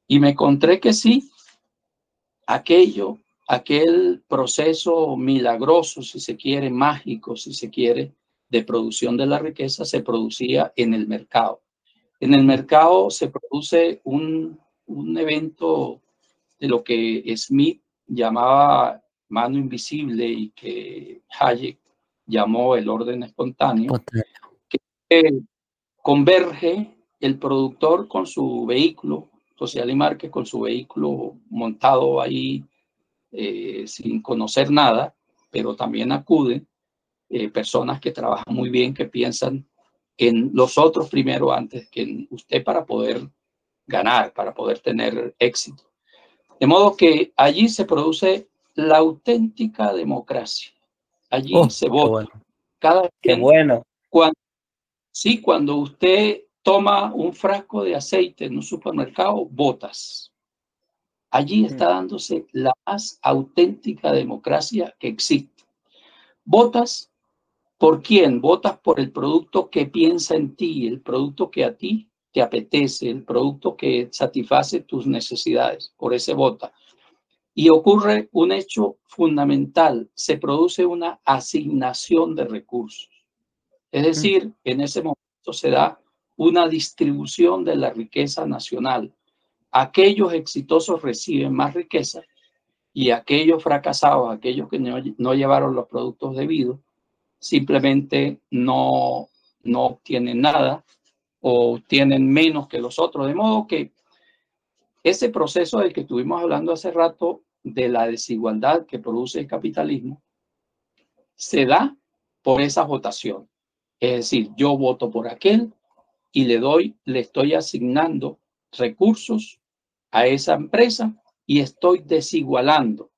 Y me encontré que sí, aquello, aquel proceso milagroso, si se quiere, mágico, si se quiere, de producción de la riqueza se producía en el mercado. En el mercado se produce un, un evento de lo que Smith llamaba mano invisible y que Hayek llamó el orden espontáneo, que converge el productor con su vehículo, Social y Márquez con su vehículo montado ahí eh, sin conocer nada, pero también acuden eh, personas que trabajan muy bien, que piensan en los otros primero antes que en usted para poder ganar, para poder tener éxito. De modo que allí se produce la auténtica democracia. Allí oh, se vota. Cada qué bueno. Cuando, sí, cuando usted toma un frasco de aceite en un supermercado, votas. Allí está dándose la más auténtica democracia que existe. Votas ¿Por quién? Votas por el producto que piensa en ti, el producto que a ti te apetece, el producto que satisface tus necesidades. Por ese vota. Y ocurre un hecho fundamental, se produce una asignación de recursos. Es decir, en ese momento se da una distribución de la riqueza nacional. Aquellos exitosos reciben más riqueza y aquellos fracasados, aquellos que no, llevaron los productos debidos, simplemente no, no obtienen nada o tienen menos que los otros. De modo que ese proceso del que estuvimos hablando hace rato de la desigualdad que produce el capitalismo se da por esa votación. Es decir, yo voto por aquel y le doy, le estoy asignando recursos a esa empresa y estoy desigualando.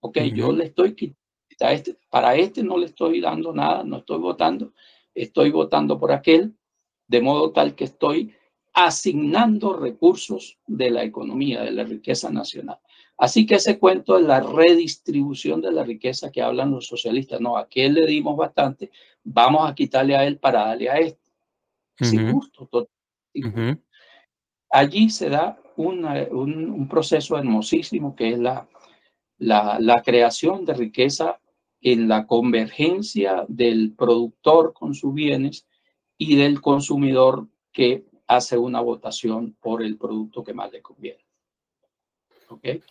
Ok, yo le estoy quitando este, para este no le estoy dando nada, no estoy votando, estoy votando por aquel, de modo tal que estoy asignando recursos de la economía, de la riqueza nacional. Así que ese cuento de la redistribución de la riqueza que hablan los socialistas, no, a aquel le dimos bastante, vamos a quitarle a él para darle a este. Allí se da un, un, proceso hermosísimo que es la, la, la creación de riqueza en la convergencia del productor con sus bienes y del consumidor que hace una votación por el producto que más le conviene. ¿Okay?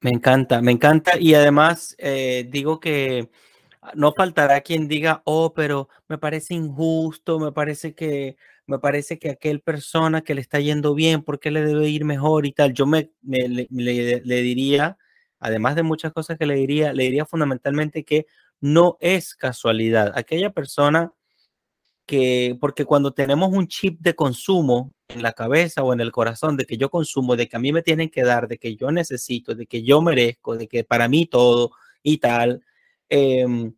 Me encanta, me encanta. Y además eh, digo que no faltará quien diga, oh, pero me parece injusto, me parece que me parece que aquel persona que le está yendo bien, ¿por qué le debe ir mejor y tal? Yo me, le, le, diría, además de muchas cosas que le diría, le diría fundamentalmente que no es casualidad. Aquella persona que, porque cuando tenemos un chip de consumo en la cabeza o en el corazón de que yo consumo, de que a mí me tienen que dar, de que yo necesito, de que yo merezco, de que para mí todo y tal, em,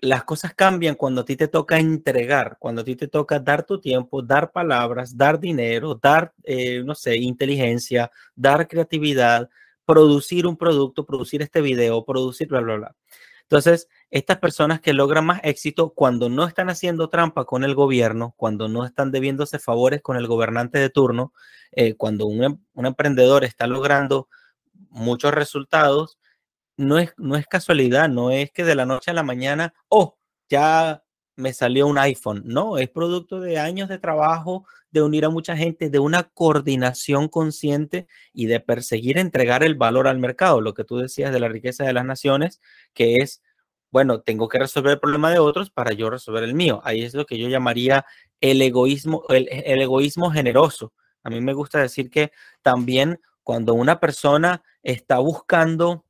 las cosas cambian cuando a ti te toca entregar, cuando a ti te toca dar tu tiempo, dar palabras, dar dinero, dar, eh, no sé, inteligencia, dar creatividad, producir un producto, producir este video, producir bla, bla, bla. Entonces, estas personas que logran más éxito cuando no están haciendo trampa con el gobierno, cuando no están debiéndose favores con el gobernante de turno, eh, cuando un, em, un, emprendedor está logrando muchos resultados, no es, no es casualidad, no es que de la noche a la mañana, oh, ya me salió un iPhone. No, es producto de años de trabajo, de unir a mucha gente, de una coordinación consciente y de perseguir entregar el valor al mercado. Lo que tú decías de la riqueza de las naciones, que es, bueno, tengo que resolver el problema de otros para yo resolver el mío. Ahí es lo que yo llamaría el egoísmo, el, el egoísmo generoso. A mí me gusta decir que también cuando una persona está buscando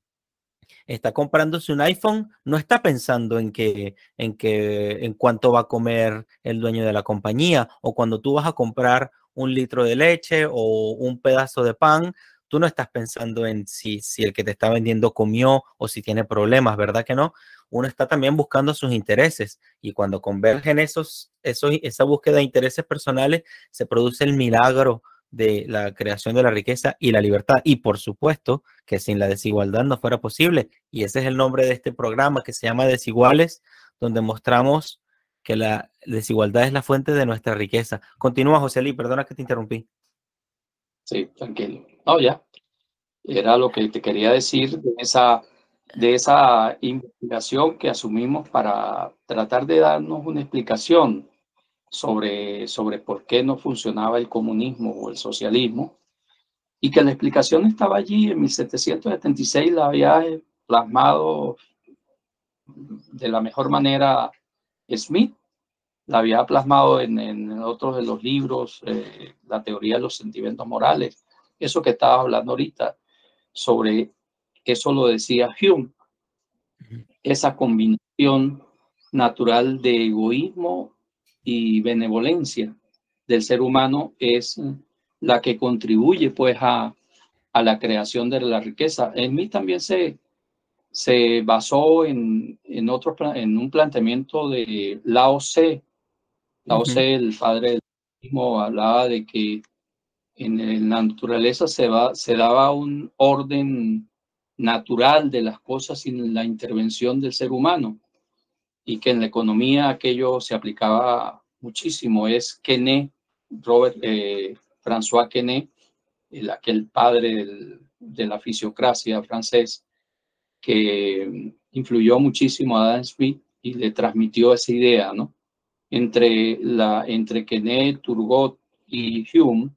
está comprándose un iPhone, no está pensando en que, en que, en cuánto va a comer el dueño de la compañía, o cuando tú vas a comprar un litro de leche o un pedazo de pan, tú no estás pensando en si, si el que te está vendiendo comió o si tiene problemas, ¿verdad que no? Uno está también buscando sus intereses y cuando convergen esos, esos, esa búsqueda de intereses personales, se produce el milagro de la creación de la riqueza y la libertad. Y por supuesto que sin la desigualdad no fuera posible. Y ese es el nombre de este programa que se llama Desiguales, donde mostramos que la desigualdad es la fuente de nuestra riqueza. Continúa, José Lee, perdona que te interrumpí. Sí, tranquilo. No, ya. Era lo que te quería decir de esa, de esa investigación que asumimos para tratar de darnos una explicación sobre, sobre por qué no funcionaba el comunismo o el socialismo, y que la explicación estaba allí en 1776, la había plasmado de la mejor manera Smith, la había plasmado en, en otros de los libros, eh, la teoría de los sentimientos morales, eso que estaba hablando ahorita, sobre eso lo decía Hume, esa combinación natural de egoísmo y benevolencia del ser humano es la que contribuye pues a, a la creación de la riqueza. En mí también se, se basó en, en, otro, en un planteamiento de Lao Tse. Lao Tse, el padre del mismo, hablaba de que en la naturaleza se, va, se daba un orden natural de las cosas sin la intervención del ser humano y que en la economía aquello se aplicaba muchísimo. Es Quenet, Robert eh, François Quenet, el, aquel padre de la fisiocracia francés, que influyó muchísimo a Adam Smith y le transmitió esa idea, ¿no? Entre, la, entre Quenet, Turgot y Hume,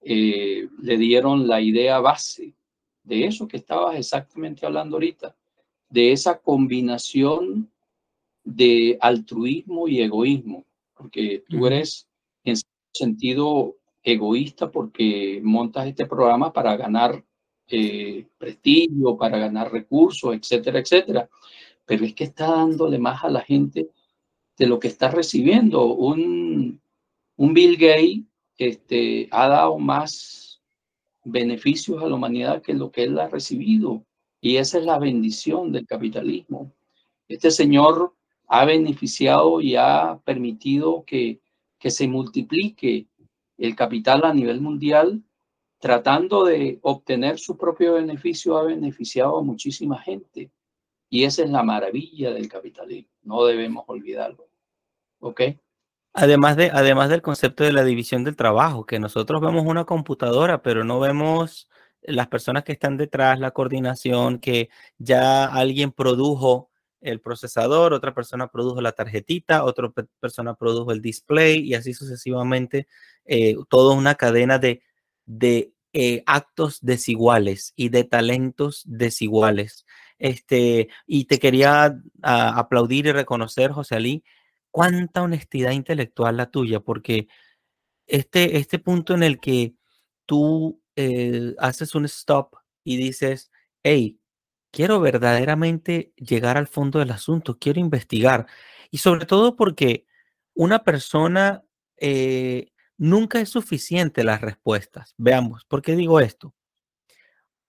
eh, le dieron la idea base de eso que estabas exactamente hablando ahorita, de esa combinación de altruismo y egoísmo, porque tú eres en sentido egoísta porque montas este programa para ganar eh, prestigio, para ganar recursos, etcétera, etcétera. Pero es que está dándole más a la gente de lo que está recibiendo. Un, un Bill Gates este, ha dado más beneficios a la humanidad que lo que él ha recibido. Y esa es la bendición del capitalismo. Este señor ha beneficiado y ha permitido que, que se multiplique el capital a nivel mundial, tratando de obtener su propio beneficio, ha beneficiado a muchísima gente. Y esa es la maravilla del capitalismo. No debemos olvidarlo. ¿Ok? Además, de, además del concepto de la división del trabajo, que nosotros vemos una computadora, pero no vemos las personas que están detrás, la coordinación, que ya alguien produjo el procesador, otra persona produjo la tarjetita, otra persona produjo el display y así sucesivamente, eh, toda una cadena de, de eh, actos desiguales y de talentos desiguales. Este, y te quería aplaudir y reconocer, José Ali, cuánta honestidad intelectual la tuya, porque este, este punto en el que tú eh, haces un stop y dices, hey, quiero verdaderamente llegar al fondo del asunto, quiero investigar. Y sobre todo porque una persona eh, nunca es suficiente las respuestas. Veamos, ¿por qué digo esto?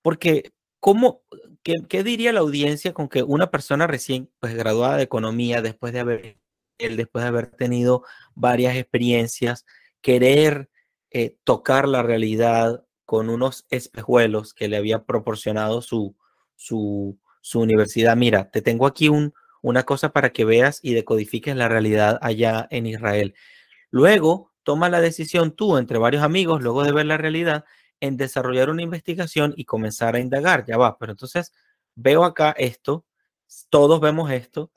Porque, ¿cómo, qué, diría la audiencia con que una persona recién pues, graduada de economía, después de haber, después de haber tenido varias experiencias, querer eh, tocar la realidad, con unos espejuelos que le había proporcionado su, su, su universidad. Mira, te tengo aquí un, una cosa para que veas y decodifiques la realidad allá en Israel. Luego, toma la decisión tú, entre varios amigos, luego de ver la realidad, en desarrollar una investigación y comenzar a indagar. Ya va, pero entonces veo acá esto, todos vemos esto,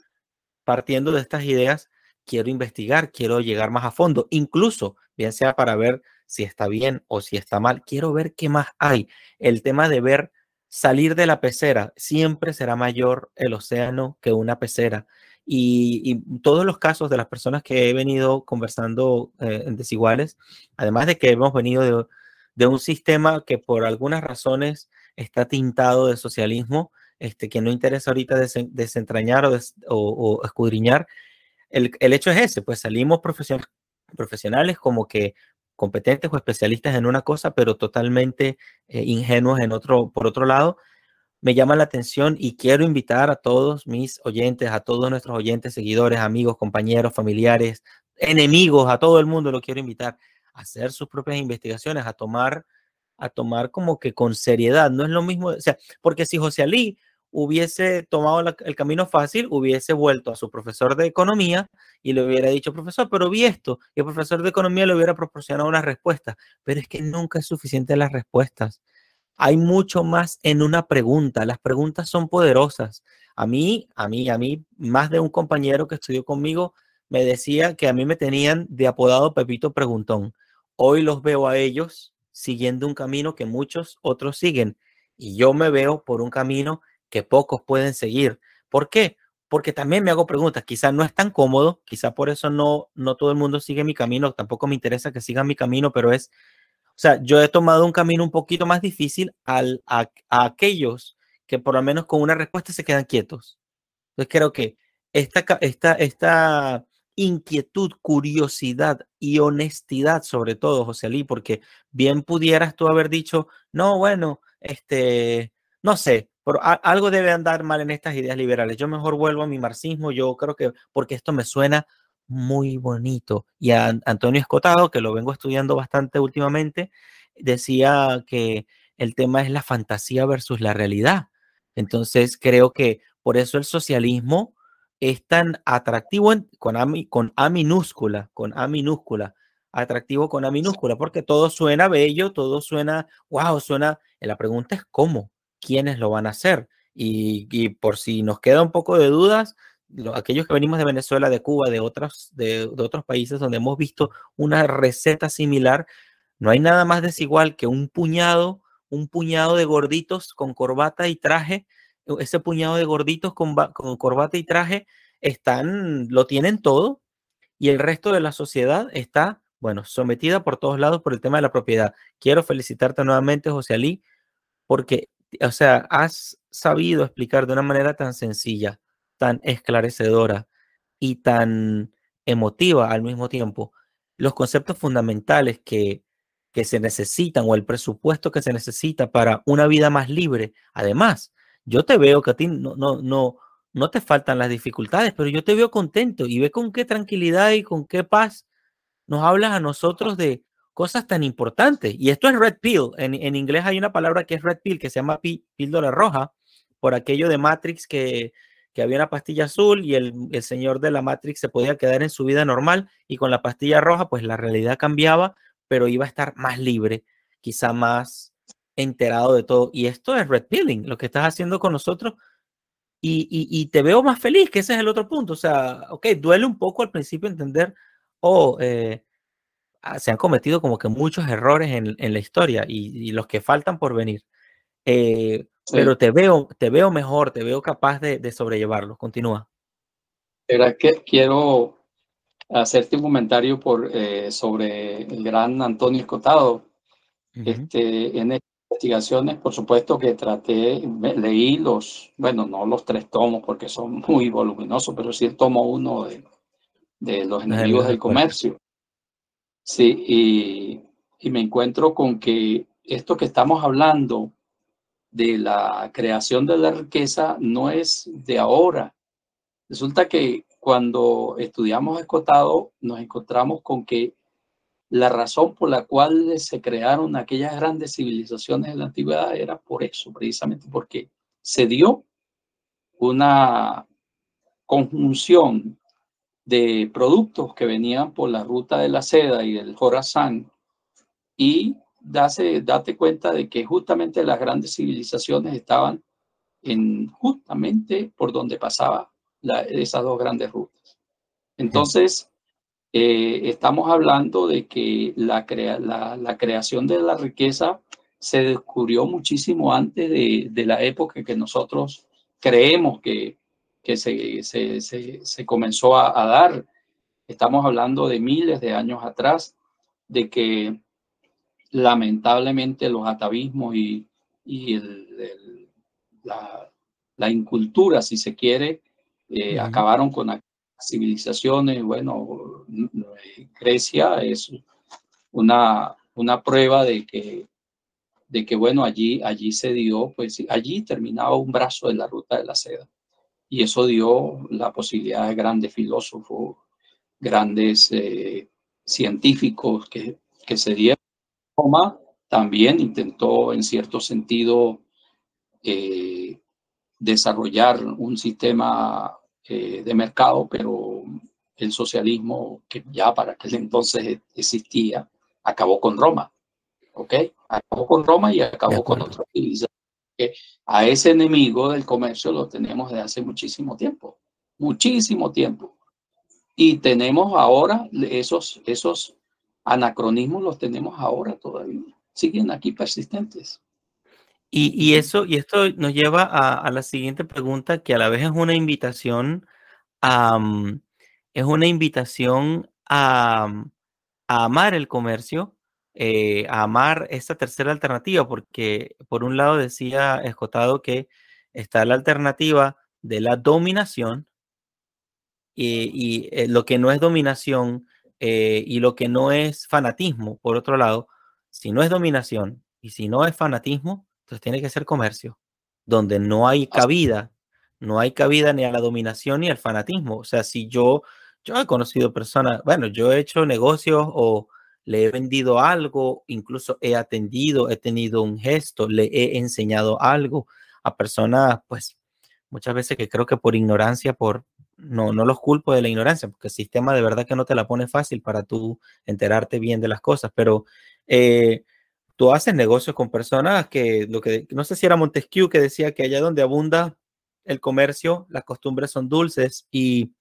partiendo de estas ideas, quiero investigar, quiero llegar más a fondo, incluso, bien sea para ver si está bien o si está mal, quiero ver qué más hay. El tema de ver salir de la pecera, siempre será mayor el océano que una pecera. Y, todos los casos de las personas que he venido conversando eh, en desiguales, además de que hemos venido de, un sistema que por algunas razones está tintado de socialismo, este, que no interesa ahorita desentrañar o, escudriñar, el, hecho es ese, pues salimos profesionales como que competentes o especialistas en una cosa, pero totalmente eh, ingenuos en otro, por otro lado, me llama la atención y quiero invitar a todos mis oyentes, a todos nuestros oyentes, seguidores, amigos, compañeros, familiares, enemigos, a todo el mundo lo quiero invitar a hacer sus propias investigaciones, a tomar, a tomar como que con seriedad. No es lo mismo, o sea, porque si José Ali hubiese tomado el camino fácil, hubiese vuelto a su profesor de economía y le hubiera dicho, profesor, pero vi esto, y el profesor de economía le hubiera proporcionado una respuesta, pero es que nunca es suficiente las respuestas. Hay mucho más en una pregunta, las preguntas son poderosas. A mí, a mí, a mí, más de un compañero que estudió conmigo me decía que a mí me tenían de apodado Pepito Preguntón. Hoy los veo a ellos siguiendo un camino que muchos otros siguen y yo me veo por un camino que pocos pueden seguir. ¿Por qué? Porque también me hago preguntas, quizás no es tan cómodo, quizás por eso no, no todo el mundo sigue mi camino, tampoco me interesa que sigan mi camino, pero es, o sea, yo he tomado un camino un poquito más difícil al, a, aquellos que por lo menos con una respuesta se quedan quietos. Entonces creo que esta, esta, esta inquietud, curiosidad y honestidad, sobre todo, José Ali, porque bien pudieras tú haber dicho, no, bueno, este, no sé, pero algo debe andar mal en estas ideas liberales. Yo mejor vuelvo a mi marxismo, yo creo que porque esto me suena muy bonito. Y Antonio Escotado, que lo vengo estudiando bastante últimamente, decía que el tema es la fantasía versus la realidad. Entonces creo que por eso el socialismo es tan atractivo con, a, con A minúscula, con A minúscula, atractivo con A minúscula, porque todo suena bello, todo suena, wow, suena, la pregunta es cómo, quiénes lo van a hacer. Y, por si nos queda un poco de dudas, aquellos que venimos de Venezuela, de Cuba, de, otros, de, otros países donde hemos visto una receta similar, no hay nada más desigual que un puñado, un puñado de gorditos con corbata y traje. Ese puñado de gorditos con, con corbata y traje están, lo tienen todo y el resto de la sociedad está, bueno, sometida por todos lados por el tema de la propiedad. Quiero felicitarte nuevamente, José Ali, porque o sea, has sabido explicar de una manera tan sencilla, tan esclarecedora y tan emotiva al mismo tiempo los conceptos fundamentales que, que se necesitan o el presupuesto que se necesita para una vida más libre. Además, yo te veo que a ti no, no, no, no te faltan las dificultades, pero yo te veo contento y ve con qué tranquilidad y con qué paz nos hablas a nosotros de, cosas tan importantes. Y esto es red pill. En, en inglés hay una palabra que es red pill, que se llama píldora roja, por aquello de Matrix que, que había una pastilla azul y el, el, señor de la Matrix se podía quedar en su vida normal y con la pastilla roja pues la realidad cambiaba, pero iba a estar más libre, quizá más enterado de todo. Y esto es red pilling, lo que estás haciendo con nosotros. Y, y, te veo más feliz, que ese es el otro punto. O sea, ok, duele un poco al principio entender, oh, eh, se han cometido como que muchos errores en, en la historia y, y, los que faltan por venir. Eh, sí. Pero te veo, te veo mejor, te veo capaz de, de sobrellevarlos. Continúa. Era que quiero hacerte un comentario por, eh, sobre el gran Antonio Escotado. Uh -huh. este, en estas investigaciones, por supuesto que traté, leí los, bueno, no los tres tomos porque son muy voluminosos, pero sí el tomo uno de, de los enemigos del comercio. Sí, y, me encuentro con que esto que estamos hablando de la creación de la riqueza no es de ahora. Resulta que cuando estudiamos escotado nos encontramos con que la razón por la cual se crearon aquellas grandes civilizaciones en la antigüedad era por eso, precisamente porque se dio una conjunción de productos que venían por la ruta de la seda y del Jorazán y date cuenta de que justamente las grandes civilizaciones estaban en justamente por donde pasaba esas dos grandes rutas. Entonces, eh, estamos hablando de que la, la, creación de la riqueza se descubrió muchísimo antes de, de la época que nosotros creemos que, que se, se, se, comenzó a, dar. Estamos hablando de miles de años atrás, de que lamentablemente los atavismos y, y el, la, la, incultura, si se quiere, eh, acabaron con las civilizaciones. Bueno, Grecia es una, una prueba de que de que bueno, allí, allí se dio, pues allí terminaba un brazo de la ruta de la seda. Y eso dio la posibilidad de grandes filósofos, grandes eh, científicos que, que se dieron. Roma también intentó en cierto sentido eh, desarrollar un sistema eh, de mercado, pero el socialismo que ya para aquel entonces existía, acabó con Roma. ¿Ok? Acabó con Roma y acabó con otra civilización. A ese enemigo del comercio lo tenemos desde hace muchísimo tiempo, muchísimo tiempo. Y tenemos ahora esos, esos anacronismos, los tenemos ahora todavía, siguen aquí persistentes. Y, y eso, y esto nos lleva a, la siguiente pregunta, que a la vez es una invitación a, es una invitación a amar el comercio, eh, a amar esta tercera alternativa, porque por un lado decía Escotado que está la alternativa de la dominación y, eh, lo que no es dominación eh, y lo que no es fanatismo, por otro lado, si no es dominación y si no es fanatismo, entonces tiene que ser comercio, donde no hay cabida, no hay cabida ni a la dominación ni al fanatismo. O sea, si yo, yo he conocido personas, bueno, yo he hecho negocios o le he vendido algo, incluso he atendido, he tenido un gesto, le he enseñado algo a personas, pues muchas veces que creo que por ignorancia, por no, no los culpo de la ignorancia, porque el sistema de verdad que no te la pone fácil para tú enterarte bien de las cosas, pero eh, tú haces negocios con personas que, lo que, no sé si era Montesquieu que decía que allá donde abunda el comercio, las costumbres son dulces y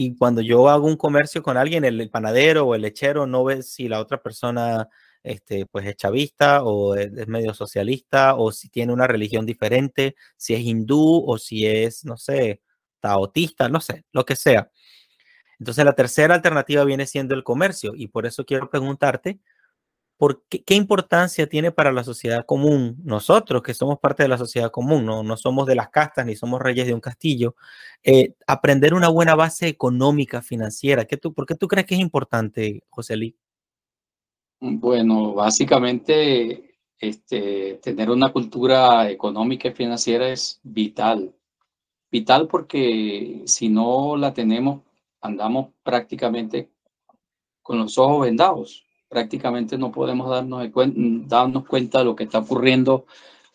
y cuando yo hago un comercio con alguien, el, panadero o el lechero no ve si la otra persona este, pues es chavista o es, medio socialista o si tiene una religión diferente, si es hindú o si es, no sé, taotista, no sé, lo que sea. Entonces la tercera alternativa viene siendo el comercio y por eso quiero preguntarte, qué, importancia tiene para la sociedad común, nosotros que somos parte de la sociedad común, no, no somos de las castas ni somos reyes de un castillo, eh, aprender una buena base económica, financiera? ¿Qué ¿Por qué tú crees que es importante, José Lee? Bueno, básicamente este, tener una cultura económica y financiera es vital. Vital porque si no la tenemos, andamos prácticamente con los ojos vendados prácticamente no podemos darnos, darnos cuenta de lo que está ocurriendo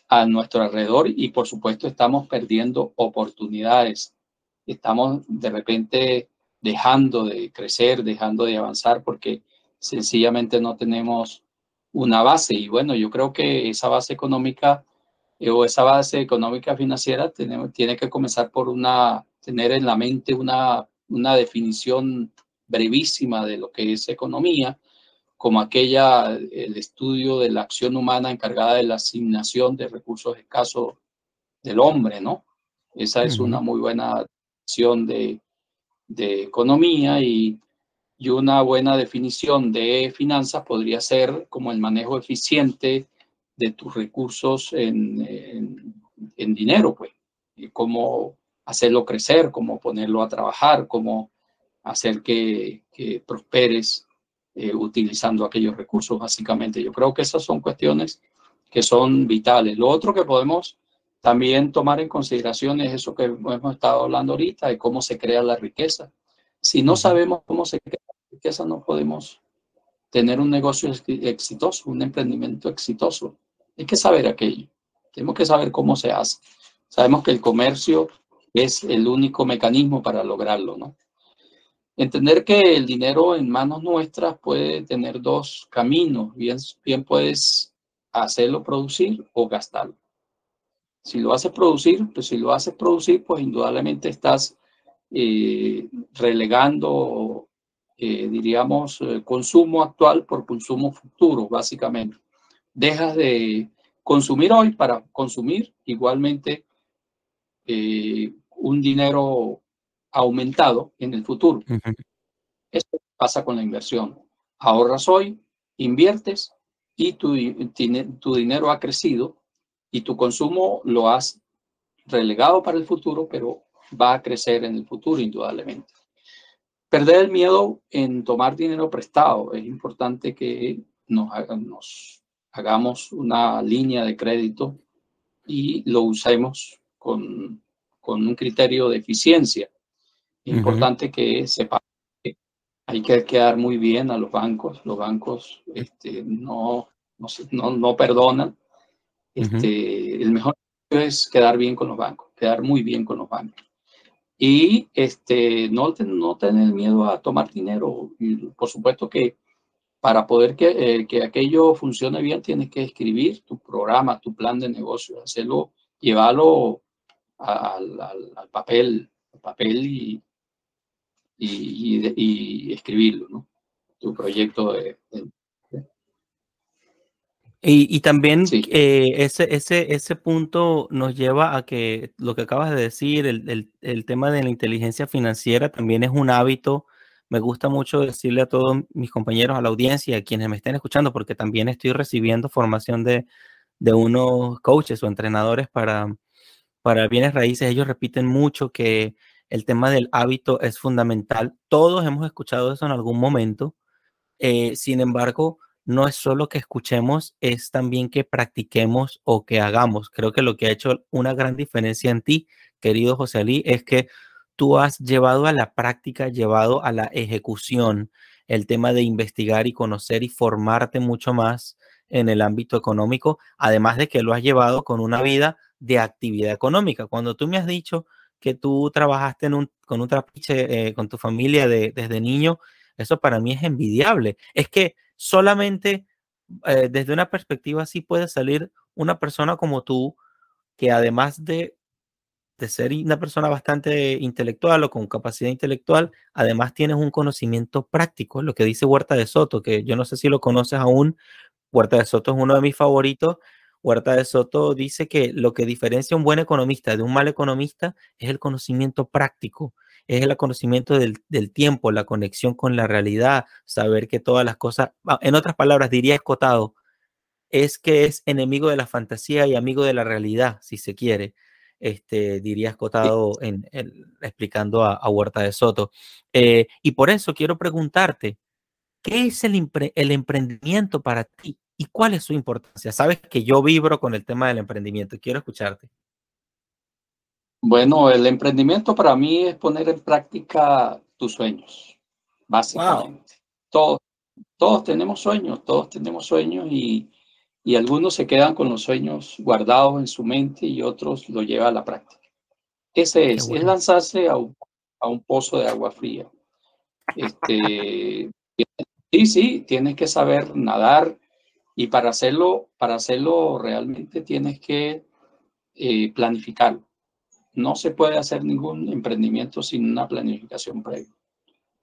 a nuestro alrededor y por supuesto estamos perdiendo oportunidades. Estamos de repente dejando de crecer, dejando de avanzar porque sencillamente no tenemos una base. Y bueno, yo creo que esa base económica eh, o esa base económica financiera tiene, tiene que comenzar por una, tener en la mente una, una definición brevísima de lo que es economía como aquella, el estudio de la acción humana encargada de la asignación de recursos escasos del hombre, ¿no? Esa es una muy buena definición de, de economía y, y, una buena definición de finanzas podría ser como el manejo eficiente de tus recursos en, en, dinero, pues, y cómo hacerlo crecer, cómo ponerlo a trabajar, cómo hacer que, que prosperes eh, utilizando aquellos recursos, básicamente. Yo creo que esas son cuestiones que son vitales. Lo otro que podemos también tomar en consideración es eso que hemos estado hablando ahorita, de cómo se crea la riqueza. Si no sabemos cómo se crea la riqueza, no podemos tener un negocio exitoso, un emprendimiento exitoso. Hay que saber aquello. Tenemos que saber cómo se hace. Sabemos que el comercio es el único mecanismo para lograrlo, ¿no? Entender que el dinero en manos nuestras puede tener dos caminos. Bien, bien puedes hacerlo producir o gastarlo. Si lo haces producir, pues si lo haces producir, pues indudablemente estás eh, relegando, eh, diríamos, eh, consumo actual por consumo futuro, básicamente. Dejas de consumir hoy para consumir igualmente un dinero aumentado en el futuro. Esto pasa con la inversión. Ahorras hoy, inviertes y tu, tu dinero ha crecido y tu consumo lo has relegado para el futuro, pero va a crecer en el futuro indudablemente. Perder el miedo en tomar dinero prestado. Es importante que nos, nos hagamos una línea de crédito y lo usemos con, con un criterio de eficiencia. Es importante que sepa que hay que quedar muy bien a los bancos. Los bancos este, no, no, no perdonan este, El mejor es quedar bien con los bancos, quedar muy bien con los bancos. Y este, no, no tener miedo a tomar dinero. Por supuesto que para poder que, eh, que aquello funcione bien, tienes que escribir tu programa, tu plan de negocio, hacerlo, llevarlo al, al, papel, papel y, y, y, escribirlo, ¿no? Tu proyecto de, y, también eh, ese, ese, ese punto nos lleva a que lo que acabas de decir, el, el, tema de la inteligencia financiera también es un hábito. Me gusta mucho decirle a todos mis compañeros, a la audiencia, a quienes me estén escuchando, porque también estoy recibiendo formación de, de unos coaches o entrenadores para, para bienes raíces. Ellos repiten mucho que el tema del hábito es fundamental. Todos hemos escuchado eso en algún momento. Eh, sin embargo, no es solo que escuchemos, es también que practiquemos o que hagamos. Creo que lo que ha hecho una gran diferencia en ti, querido José Ali, es que tú has llevado a la práctica, llevado a la ejecución el tema de investigar y conocer y formarte mucho más en el ámbito económico, además de que lo has llevado con una vida de actividad económica. Cuando tú me has dicho que tú trabajaste con un trapiche eh, con tu familia desde niño, eso para mí es envidiable. Es que solamente eh, desde una perspectiva así puede salir una persona como tú, que además de, de ser una persona bastante intelectual o con capacidad intelectual, además tienes un conocimiento práctico, lo que dice Huerta de Soto, que yo no sé si lo conoces aún. Huerta de Soto es uno de mis favoritos. Huerta de Soto dice que lo que diferencia a un buen economista de un mal economista es el conocimiento práctico es el conocimiento del, tiempo, la conexión con la realidad, saber que todas las cosas, ah, en otras palabras, diría escotado, es que es enemigo de la fantasía y amigo de la realidad, si se quiere. Este, diría escotado en, explicando a, Huerta de Soto. Eh, y por eso quiero preguntarte, ¿qué es el, el emprendimiento para ti y cuál es su importancia? Sabes que yo vibro con el tema del emprendimiento, quiero escucharte. Bueno, el emprendimiento para mí es poner en práctica tus sueños, básicamente. Todos, todos tenemos sueños, todos tenemos sueños y, y, algunos se quedan con los sueños guardados en su mente y otros lo llevan a la práctica. Ese es, es lanzarse a un, a un, pozo de agua fría. Este, sí, sí, tienes que saber nadar y para hacerlo, para hacerlo realmente tienes que eh, planificarlo no se puede hacer ningún emprendimiento sin una planificación previa.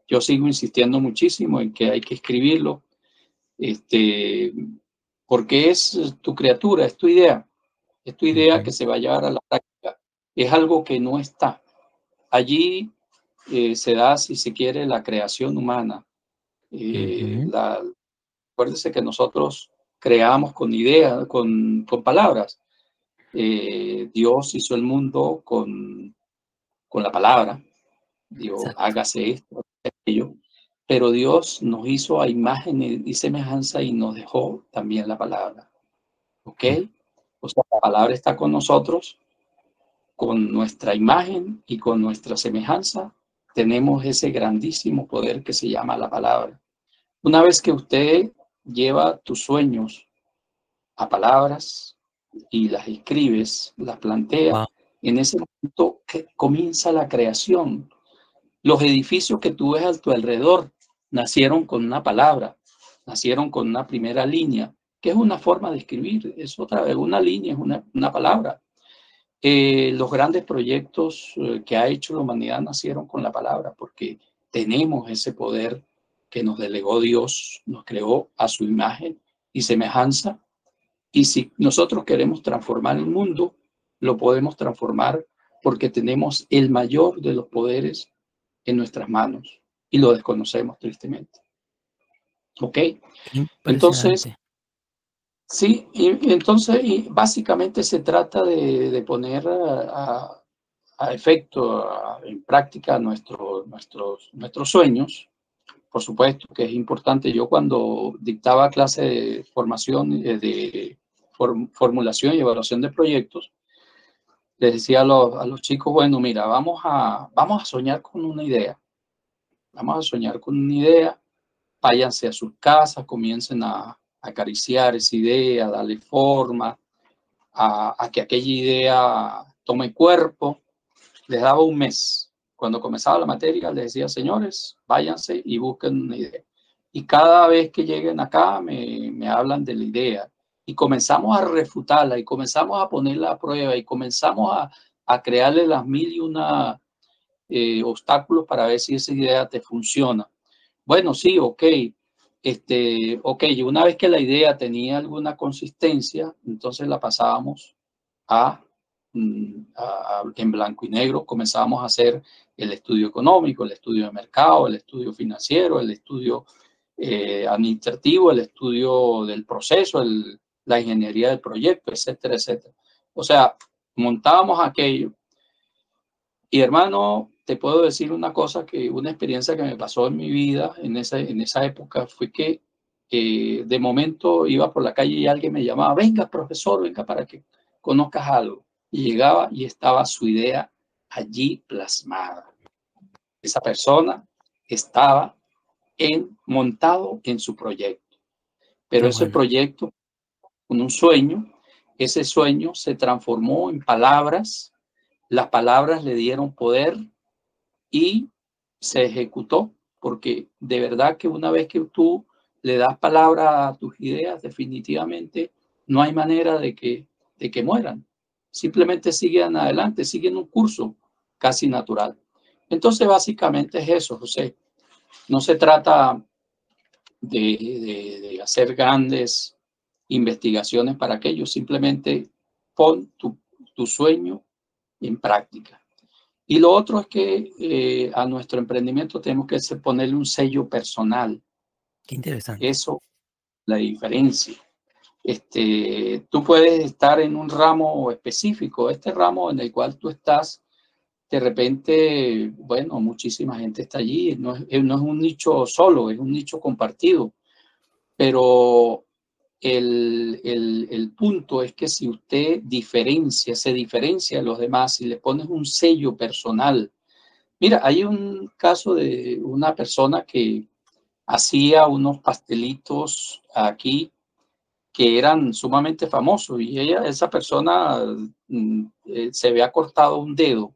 Yo sigo insistiendo muchísimo en que hay que escribirlo, este, porque es tu criatura, es tu idea, es tu idea que se va a llevar a la práctica. Es algo que no está. Allí eh, se da, si se quiere, la creación humana. Eh, acuérdese que nosotros creamos con ideas, con, con palabras. Eh, Dios hizo el mundo con, con la palabra. Dios, hágase esto, aquello. Pero Dios nos hizo a imagen y semejanza y nos dejó también la palabra. ¿Ok? O sea, la palabra está con nosotros, con nuestra imagen y con nuestra semejanza. Tenemos ese grandísimo poder que se llama la palabra. Una vez que usted lleva tus sueños a palabras y las escribes, las plantea, en ese momento que comienza la creación. Los edificios que tú ves a tu alrededor nacieron con una palabra, nacieron con una primera línea, que es una forma de escribir, es otra, una línea, es una, una palabra. Eh, los grandes proyectos eh, que ha hecho la humanidad nacieron con la palabra, porque tenemos ese poder que nos delegó Dios, nos creó a su imagen y semejanza. Y si nosotros queremos transformar el mundo, lo podemos transformar porque tenemos el mayor de los poderes en nuestras manos y lo desconocemos tristemente. ¿Ok? Entonces, Sí, y, entonces y básicamente se trata de, poner a, efecto, en práctica nuestro, nuestros, nuestros sueños. Por supuesto que es importante. Yo cuando dictaba clase de formación, eh, de formulación y evaluación de proyectos, les decía a los, a los chicos, bueno, mira, vamos a, vamos a soñar con una idea. Vamos a soñar con una idea, váyanse a sus casas, comiencen a, acariciar esa idea, darle forma, a, que aquella idea tome cuerpo. Les daba un mes. Cuando comenzaba la materia, les decía, señores, váyanse y busquen una idea. Y cada vez que lleguen acá, me, me hablan de la idea. Y comenzamos a refutarla y comenzamos a ponerla a prueba y comenzamos a, a crearle las mil y una eh, obstáculos para ver si esa idea te funciona. Bueno, sí, ok, este, ok, una vez que la idea tenía alguna consistencia, entonces la pasábamos mm, a, en blanco y negro, comenzábamos a hacer el estudio económico, el estudio de mercado, el estudio financiero, el estudio eh, administrativo, el estudio del proceso, la ingeniería del proyecto, etcétera, etcétera. O sea, montábamos aquello. Y hermano, te puedo decir una cosa, que una experiencia que me pasó en mi vida en esa, en esa época fue que de momento iba por la calle y alguien me llamaba, venga profesor, venga para que conozcas algo. Y llegaba y estaba su idea allí plasmada. Esa persona estaba en, montado en su proyecto. Pero ese proyecto, con un sueño, ese sueño se transformó en palabras, las palabras le dieron poder y se ejecutó, porque de verdad que una vez que tú le das palabra a tus ideas, definitivamente no hay manera de que, de que mueran. Simplemente siguen adelante, siguen un curso casi natural. Entonces, básicamente es eso, José. No se trata de, de, hacer grandes investigaciones para aquello, simplemente pon tu, tu sueño en práctica. Y lo otro es que eh, a nuestro emprendimiento tenemos que ponerle un sello personal. Qué interesante. Eso, la diferencia. Este, tú puedes estar en un ramo específico, este ramo en el cual tú estás, de repente, bueno, muchísima gente está allí, no es, no es un nicho solo, es un nicho compartido, pero el, el, el, punto es que si usted diferencia, se diferencia de los demás y le pones un sello personal. Mira, hay un caso de una persona que hacía unos pastelitos aquí que eran sumamente famosos y ella, esa persona mm, eh, se había cortado un dedo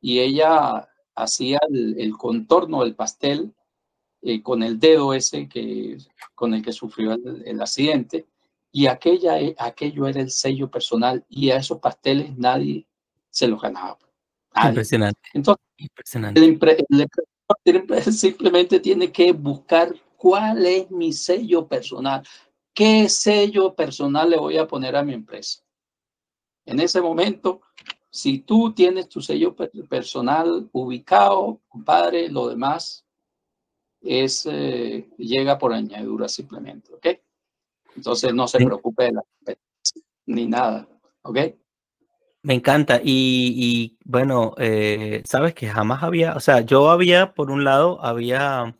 y ella hacía el, el contorno del pastel eh, con el dedo ese que, con el que sufrió el, accidente. Y aquella, eh, aquello era el sello personal y a esos pasteles nadie se los ganaba. Impresionante. Entonces, Impresionante. El, simplemente tiene que buscar cuál es mi sello personal. ¿Qué sello personal le voy a poner a mi empresa? En ese momento, si tú tienes tu sello personal ubicado, compadre, lo demás es, eh, llega por añadidura simplemente, ¿ok? Entonces no se preocupe de la ni nada, ¿ok? Me encanta y, bueno, eh, sabes que jamás había, o sea, yo había, por un lado, había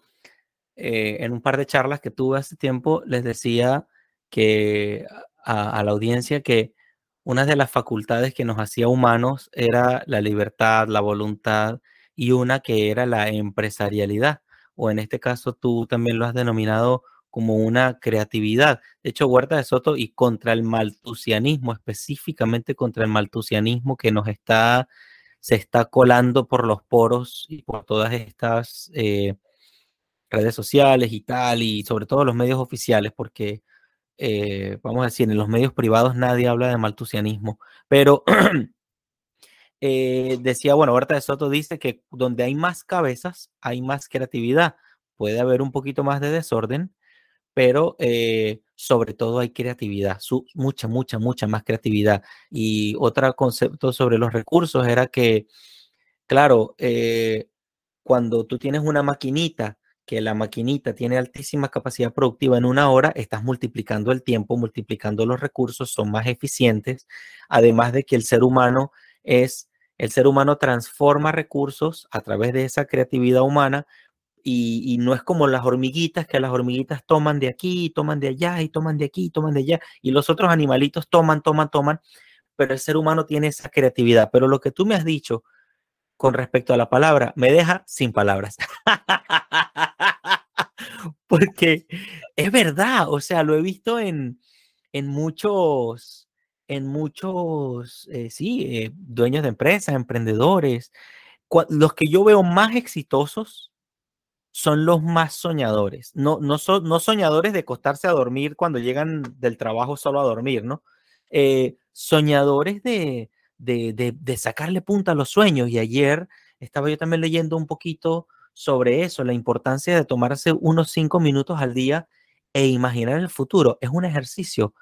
eh, en un par de charlas que tuve hace tiempo, les decía que a, la audiencia que una de las facultades que nos hacía humanos era la libertad, la voluntad y una que era la empresarialidad o en este caso tú también lo has denominado como una creatividad. De hecho, Huerta de Soto y contra el maltusianismo, específicamente contra el maltusianismo que nos está, se está colando por los poros y por todas estas eh, redes sociales y tal, y sobre todo los medios oficiales, porque eh, vamos a decir, en los medios privados nadie habla de maltusianismo, pero eh, decía, bueno, Huerta de Soto dice que donde hay más cabezas, hay más creatividad. Puede haber un poquito más de desorden, pero eh, sobre todo hay creatividad, mucha, mucha, mucha más creatividad. Y otro concepto sobre los recursos era que, claro, cuando tú tienes una maquinita, que la maquinita tiene altísima capacidad productiva en una hora, estás multiplicando el tiempo, multiplicando los recursos, son más eficientes, además de que el ser humano es, el ser humano transforma recursos a través de esa creatividad humana y, no es como las hormiguitas, que las hormiguitas toman de aquí, toman de allá, y toman de aquí, toman de allá, y los otros animalitos toman, toman, toman, pero el ser humano tiene esa creatividad. Pero lo que tú me has dicho con respecto a la palabra, me deja sin palabras. Porque es verdad, o sea, lo he visto en, en muchos, en muchos, eh, sí, eh, dueños de empresas, emprendedores. Los que yo veo más exitosos son los más soñadores. No, no, son, no soñadores de acostarse a dormir cuando llegan del trabajo solo a dormir, ¿no? Eh, soñadores de, de, sacarle punta a los sueños. Y ayer estaba yo también leyendo un poquito sobre eso, la importancia de tomarse unos cinco minutos al día e imaginar el futuro. Es un ejercicio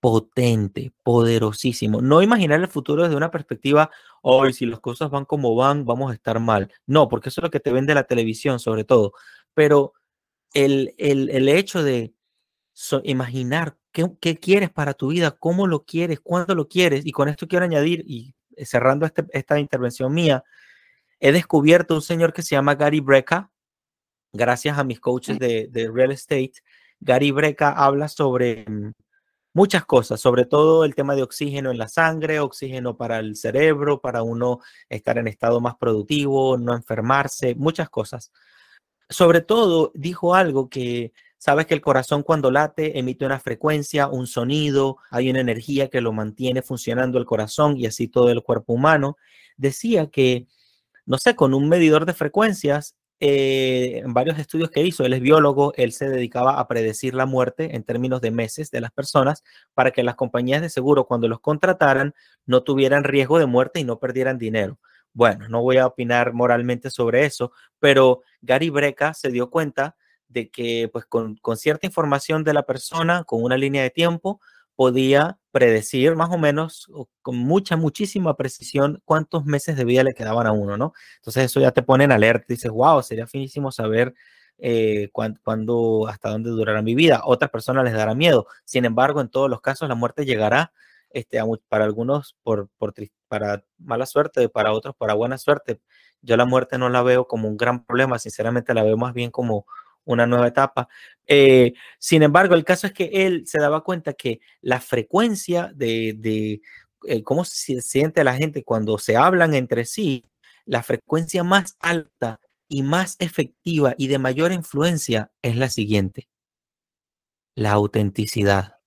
potente, poderosísimo. No imaginar el futuro desde una perspectiva, hoy si las cosas van como van, vamos a estar mal. No, porque eso es lo que te vende la televisión sobre todo. Pero el, el, hecho de imaginar qué, qué, quieres para tu vida, cómo lo quieres, cuándo lo quieres, y con esto quiero añadir, y cerrando este, esta intervención mía, he descubierto un señor que se llama Gary Breca, gracias a mis coaches de, de real estate. Gary Breca habla sobre mm, muchas cosas, sobre todo el tema de oxígeno en la sangre, oxígeno para el cerebro, para uno estar en estado más productivo, no enfermarse, muchas cosas. Sobre todo dijo algo que sabes que el corazón cuando late emite una frecuencia, un sonido, hay una energía que lo mantiene funcionando el corazón y así todo el cuerpo humano. Decía que, no sé, con un medidor de frecuencias eh, en varios estudios que hizo, él es biólogo, él se dedicaba a predecir la muerte en términos de meses de las personas para que las compañías de seguro cuando los contrataran no tuvieran riesgo de muerte y no perdieran dinero. Bueno, no voy a opinar moralmente sobre eso, pero Gary Breca se dio cuenta de que pues con, con cierta información de la persona, con una línea de tiempo, podía predecir más o menos con mucha, muchísima precisión cuántos meses de vida le quedaban a uno, ¿no? Entonces eso ya te pone en alerta, dices, wow, sería finísimo saber eh, cuándo, hasta dónde durará mi vida. Otras personas les dará miedo. Sin embargo, en todos los casos la muerte llegará, este, para algunos por, por, para mala suerte, para otros para buena suerte. Yo la muerte no la veo como un gran problema, sinceramente la veo más bien como una nueva etapa. Eh, sin embargo, el caso es que él se daba cuenta que la frecuencia de, eh, cómo se siente la gente cuando se hablan entre sí, la frecuencia más alta y más efectiva y de mayor influencia es la siguiente, la autenticidad.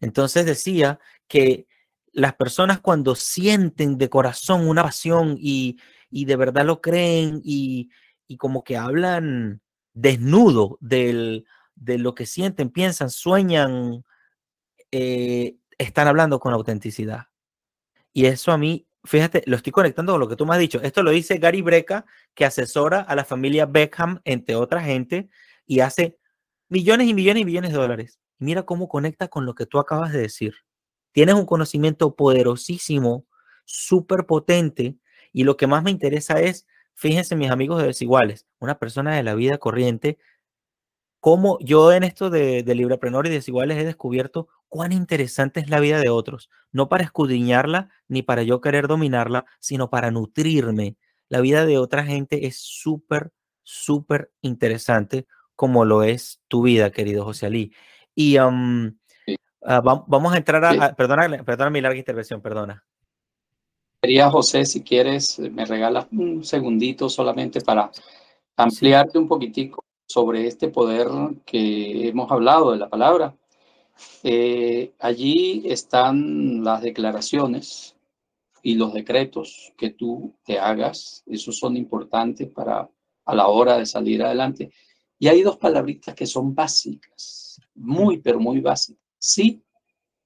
Entonces decía que las personas cuando sienten de corazón una pasión y, de verdad lo creen y, y como que hablan desnudo de lo que sienten, piensan, sueñan, eh, están hablando con autenticidad. Y eso a mí, fíjate, lo estoy conectando con lo que tú me has dicho. Esto lo dice Gary Breca, que asesora a la familia Beckham, entre otra gente, y hace millones y millones y millones de dólares. Mira cómo conecta con lo que tú acabas de decir. Tienes un conocimiento poderosísimo, súper potente, y lo que más me interesa es Fíjense, mis amigos de desiguales, una persona de la vida corriente, como yo en esto de, de Libreprenor y Desiguales he descubierto cuán interesante es la vida de otros, no para escudriñarla ni para yo querer dominarla, sino para nutrirme. La vida de otra gente es súper, súper interesante, como lo es tu vida, querido José Ali. Y ah, vamos a entrar a, perdona, perdona mi larga intervención, perdona. Quería, José, si quieres, me regalas un segundito solamente para ampliarte un poquitico sobre este poder que hemos hablado de la palabra. Eh, allí están las declaraciones y los decretos que tú te hagas. Esos son importantes para a la hora de salir adelante. Y hay dos palabritas que son básicas, muy, pero muy básicas. Sí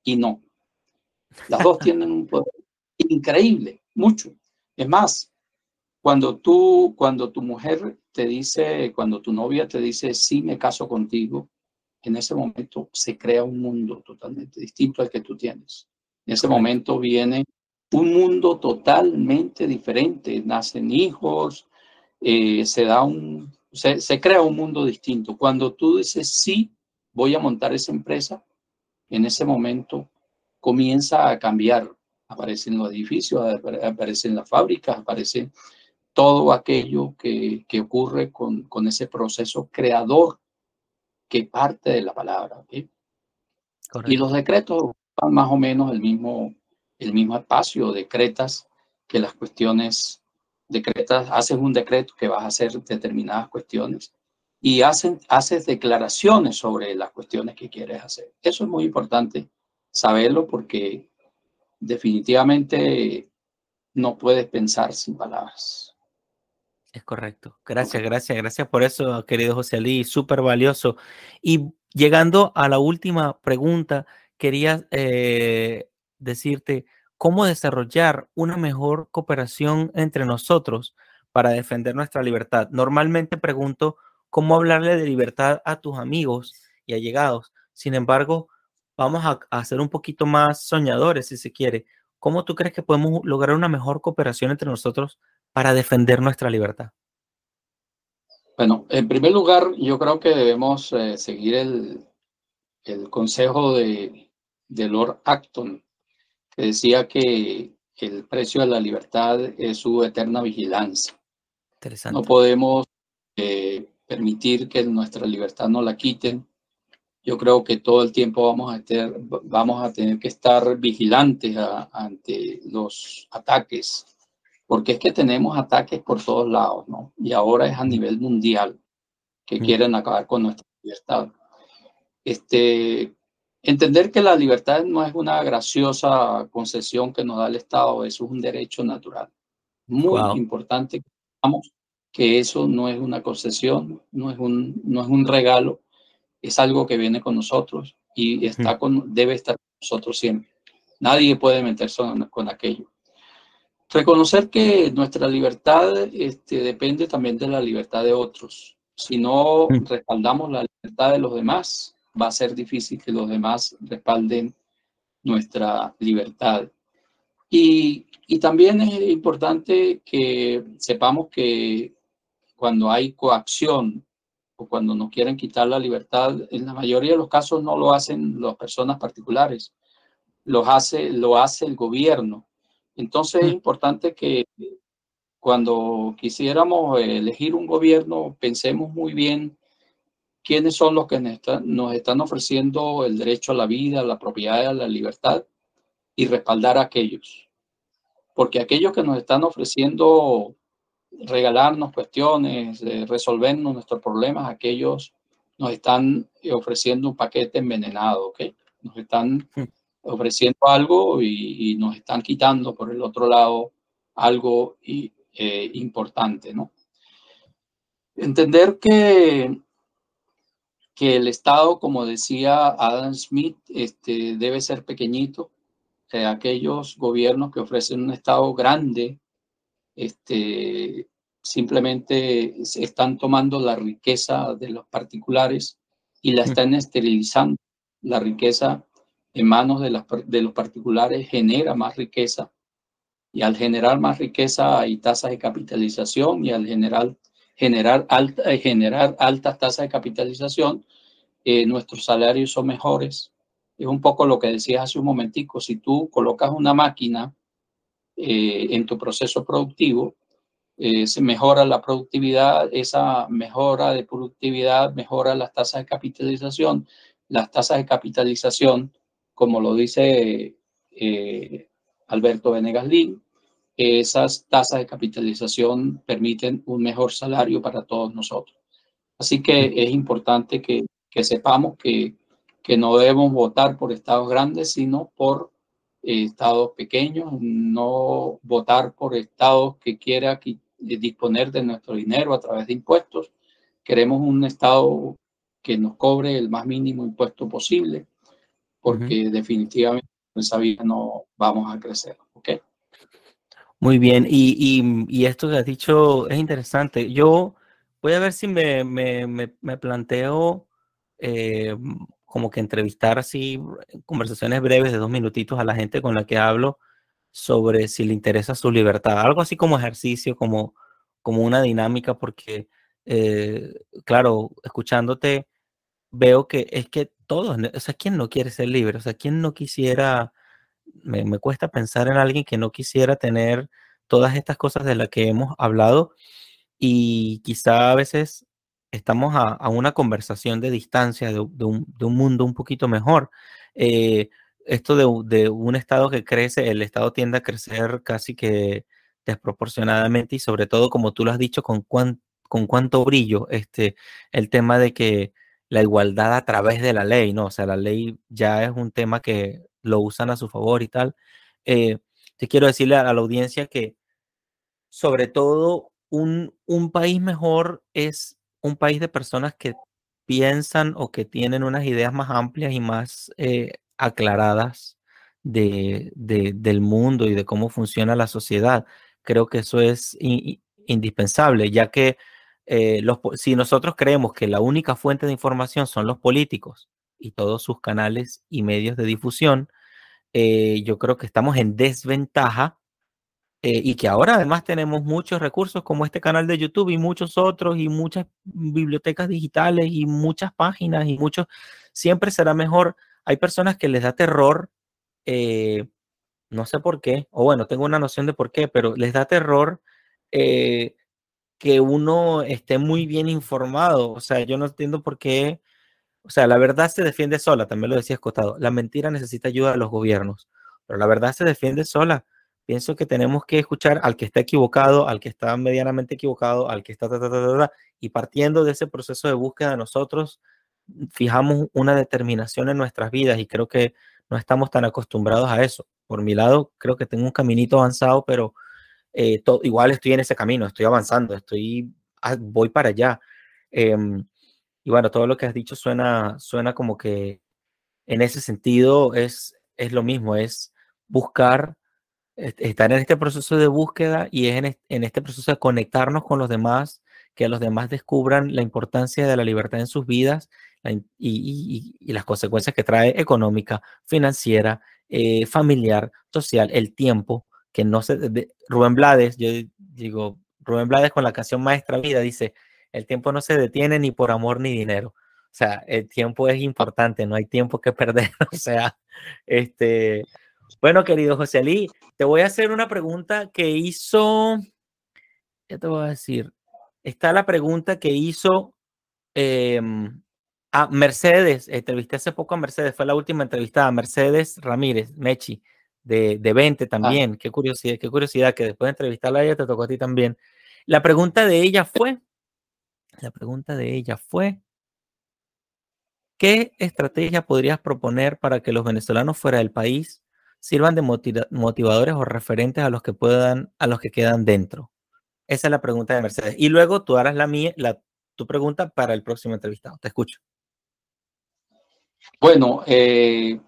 y no. Las dos tienen un poder increíble, mucho. Es más, cuando tú, cuando tu mujer te dice, cuando tu novia te dice, sí, me caso contigo, en ese momento se crea un mundo totalmente distinto al que tú tienes. En ese momento viene un mundo totalmente diferente. Nacen hijos, eh, se da un, se, se crea un mundo distinto. Cuando tú dices, sí, voy a montar esa empresa, en ese momento comienza a cambiar. Aparecen los edificios, aparecen las fábricas, aparece todo aquello que, que ocurre con, con, ese proceso creador que parte de la palabra. Y los decretos van más o menos el mismo, el mismo espacio, decretas que las cuestiones, decretas, haces un decreto que vas a hacer determinadas cuestiones y hacen, haces declaraciones sobre las cuestiones que quieres hacer. Eso es muy importante saberlo porque definitivamente no puedes pensar sin palabras. Es correcto. Gracias, gracias, gracias por eso, querido José Ali, súper valioso. Y llegando a la última pregunta, quería eh, decirte cómo desarrollar una mejor cooperación entre nosotros para defender nuestra libertad. Normalmente pregunto cómo hablarle de libertad a tus amigos y allegados. Sin embargo, vamos a, a ser un poquito más soñadores, si se quiere. ¿Cómo tú crees que podemos lograr una mejor cooperación entre nosotros para defender nuestra libertad? Bueno, en primer lugar, yo creo que debemos eh, seguir el, el consejo de, de, Lord Acton, que decía que el precio de la libertad es su eterna vigilancia. No podemos eh, permitir que nuestra libertad no la quiten. Yo creo que todo el tiempo vamos a, tener, vamos a tener que estar vigilantes ante los ataques, porque es que tenemos ataques por todos lados, ¿no? Y ahora es a nivel mundial que quieren acabar con nuestra libertad. Este, entender que la libertad no es una graciosa concesión que nos da el Estado, eso es un derecho natural. Muy importante que que eso no es una concesión, no es un, no es un regalo, es algo que viene con nosotros y está con, debe estar con nosotros siempre. Nadie puede meterse con, aquello. Reconocer que nuestra libertad este, depende también de la libertad de otros. Si no respaldamos la libertad de los demás, va a ser difícil que los demás respalden nuestra libertad. Y, y también es importante que sepamos que cuando hay coacción o cuando nos quieren quitar la libertad, en la mayoría de los casos no lo hacen las personas particulares, lo hace, lo hace el gobierno. Entonces es mm. importante que cuando quisiéramos elegir un gobierno, pensemos muy bien quiénes son los que nos están ofreciendo el derecho a la vida, a la propiedad, a la libertad y respaldar a aquellos. Porque aquellos que nos están ofreciendo regalarnos cuestiones, resolvernos nuestros problemas, aquellos nos están ofreciendo un paquete envenenado, ¿ok? Nos están hmm. ofreciendo algo y, nos están quitando por el otro lado algo eh, importante, ¿no? Entender que, que el Estado, como decía Adam Smith, este, debe ser pequeñito. que aquellos gobiernos que ofrecen un Estado grande, este, simplemente están tomando la riqueza de los particulares y la están esterilizando. La riqueza en manos de, de los particulares genera más riqueza y al generar más riqueza hay tasas de capitalización y al generar, generar, alta, eh, generar altas tasas de capitalización, eh, nuestros salarios son mejores. Es un poco lo que decías hace un momentico, si tú colocas una máquina eh, en tu proceso productivo, eh, se mejora la productividad, esa mejora de productividad mejora las tasas de capitalización. Las tasas de capitalización, como lo dice eh, Alberto Venegas esas tasas de capitalización permiten un mejor salario para todos nosotros. Así que es importante que, que sepamos que, que, no debemos votar por estados grandes, sino por estados pequeños, no votar por estados que quiera disponer de nuestro dinero a través de impuestos. Queremos un estado que nos cobre el más mínimo impuesto posible, porque definitivamente en esa vida no vamos a crecer. ¿ok? Muy bien, y, y, y, esto que has dicho es interesante. Yo voy a ver si me, me, me, planteo eh, como que entrevistar así conversaciones breves de dos minutitos a la gente con la que hablo sobre si le interesa su libertad, algo así como ejercicio, como, como una dinámica, porque, eh, claro, escuchándote, veo que es que todos, o sea, ¿quién no quiere ser libre? O sea, ¿quién no quisiera, me, me cuesta pensar en alguien que no quisiera tener todas estas cosas de las que hemos hablado y quizá a veces estamos a, una conversación de distancia de, un, mundo un poquito mejor. Eh, esto de, un estado que crece, el estado tiende a crecer casi que desproporcionadamente y sobre todo, como tú lo has dicho, con, con cuánto brillo, este, el tema de que la igualdad a través de la ley, ¿no? O sea, la ley ya es un tema que lo usan a su favor y tal. Eh, te quiero decirle a la audiencia que sobre todo un, un país mejor es un país de personas que piensan o que tienen unas ideas más amplias y más eh, aclaradas de, del mundo y de cómo funciona la sociedad. Creo que eso es indispensable, ya que eh, los, si nosotros creemos que la única fuente de información son los políticos y todos sus canales y medios de difusión, eh, yo creo que estamos en desventaja eh, y que ahora además tenemos muchos recursos como este canal de YouTube y muchos otros y muchas bibliotecas digitales y muchas páginas y muchos, siempre será mejor. Hay personas que les da terror, eh, no sé por qué, o bueno, tengo una noción de por qué, pero les da terror eh, que uno esté muy bien informado. O sea, yo no entiendo por qué, o sea, la verdad se defiende sola, también lo decía Escotado, la mentira necesita ayuda de los gobiernos, pero la verdad se defiende sola pienso que tenemos que escuchar al que está equivocado, al que está medianamente equivocado, al que está, y partiendo de ese proceso de búsqueda nosotros fijamos una determinación en nuestras vidas y creo que no estamos tan acostumbrados a eso. Por mi lado, creo que tengo un caminito avanzado, pero eh, igual estoy en ese camino, estoy avanzando, estoy, ah, voy para allá. Em, y bueno, todo lo que has dicho suena, suena como que en ese sentido es, es lo mismo, es buscar estar en este proceso de búsqueda y es en, este proceso de conectarnos con los demás, que los demás descubran la importancia de la libertad en sus vidas y, las consecuencias que trae económica, financiera, eh, familiar, social, el tiempo, que no se... Rubén Blades, yo digo, Rubén Blades con la canción Maestra Vida dice, el tiempo no se detiene ni por amor ni dinero. O sea, el tiempo es importante, no hay tiempo que perder. O sea, este, bueno, querido José Ali, te voy a hacer una pregunta que hizo, ya te voy a decir, está la pregunta que hizo em, a Mercedes, entrevisté hace poco a Mercedes, fue la última entrevistada, a Mercedes Ramírez, Mechi, de, de 20 ah. también, qué curiosidad, qué curiosidad que después de entrevistarla a ella te tocó a ti también. La pregunta de ella fue, la pregunta de ella fue, ¿qué estrategia podrías proponer para que los venezolanos fuera del país sirvan de motivadores o referentes a los que puedan, a los que quedan dentro? Esa es la pregunta de Mercedes. Y luego tú harás la mía, la, tu pregunta para el próximo entrevistado. Te escucho. Bueno, eh,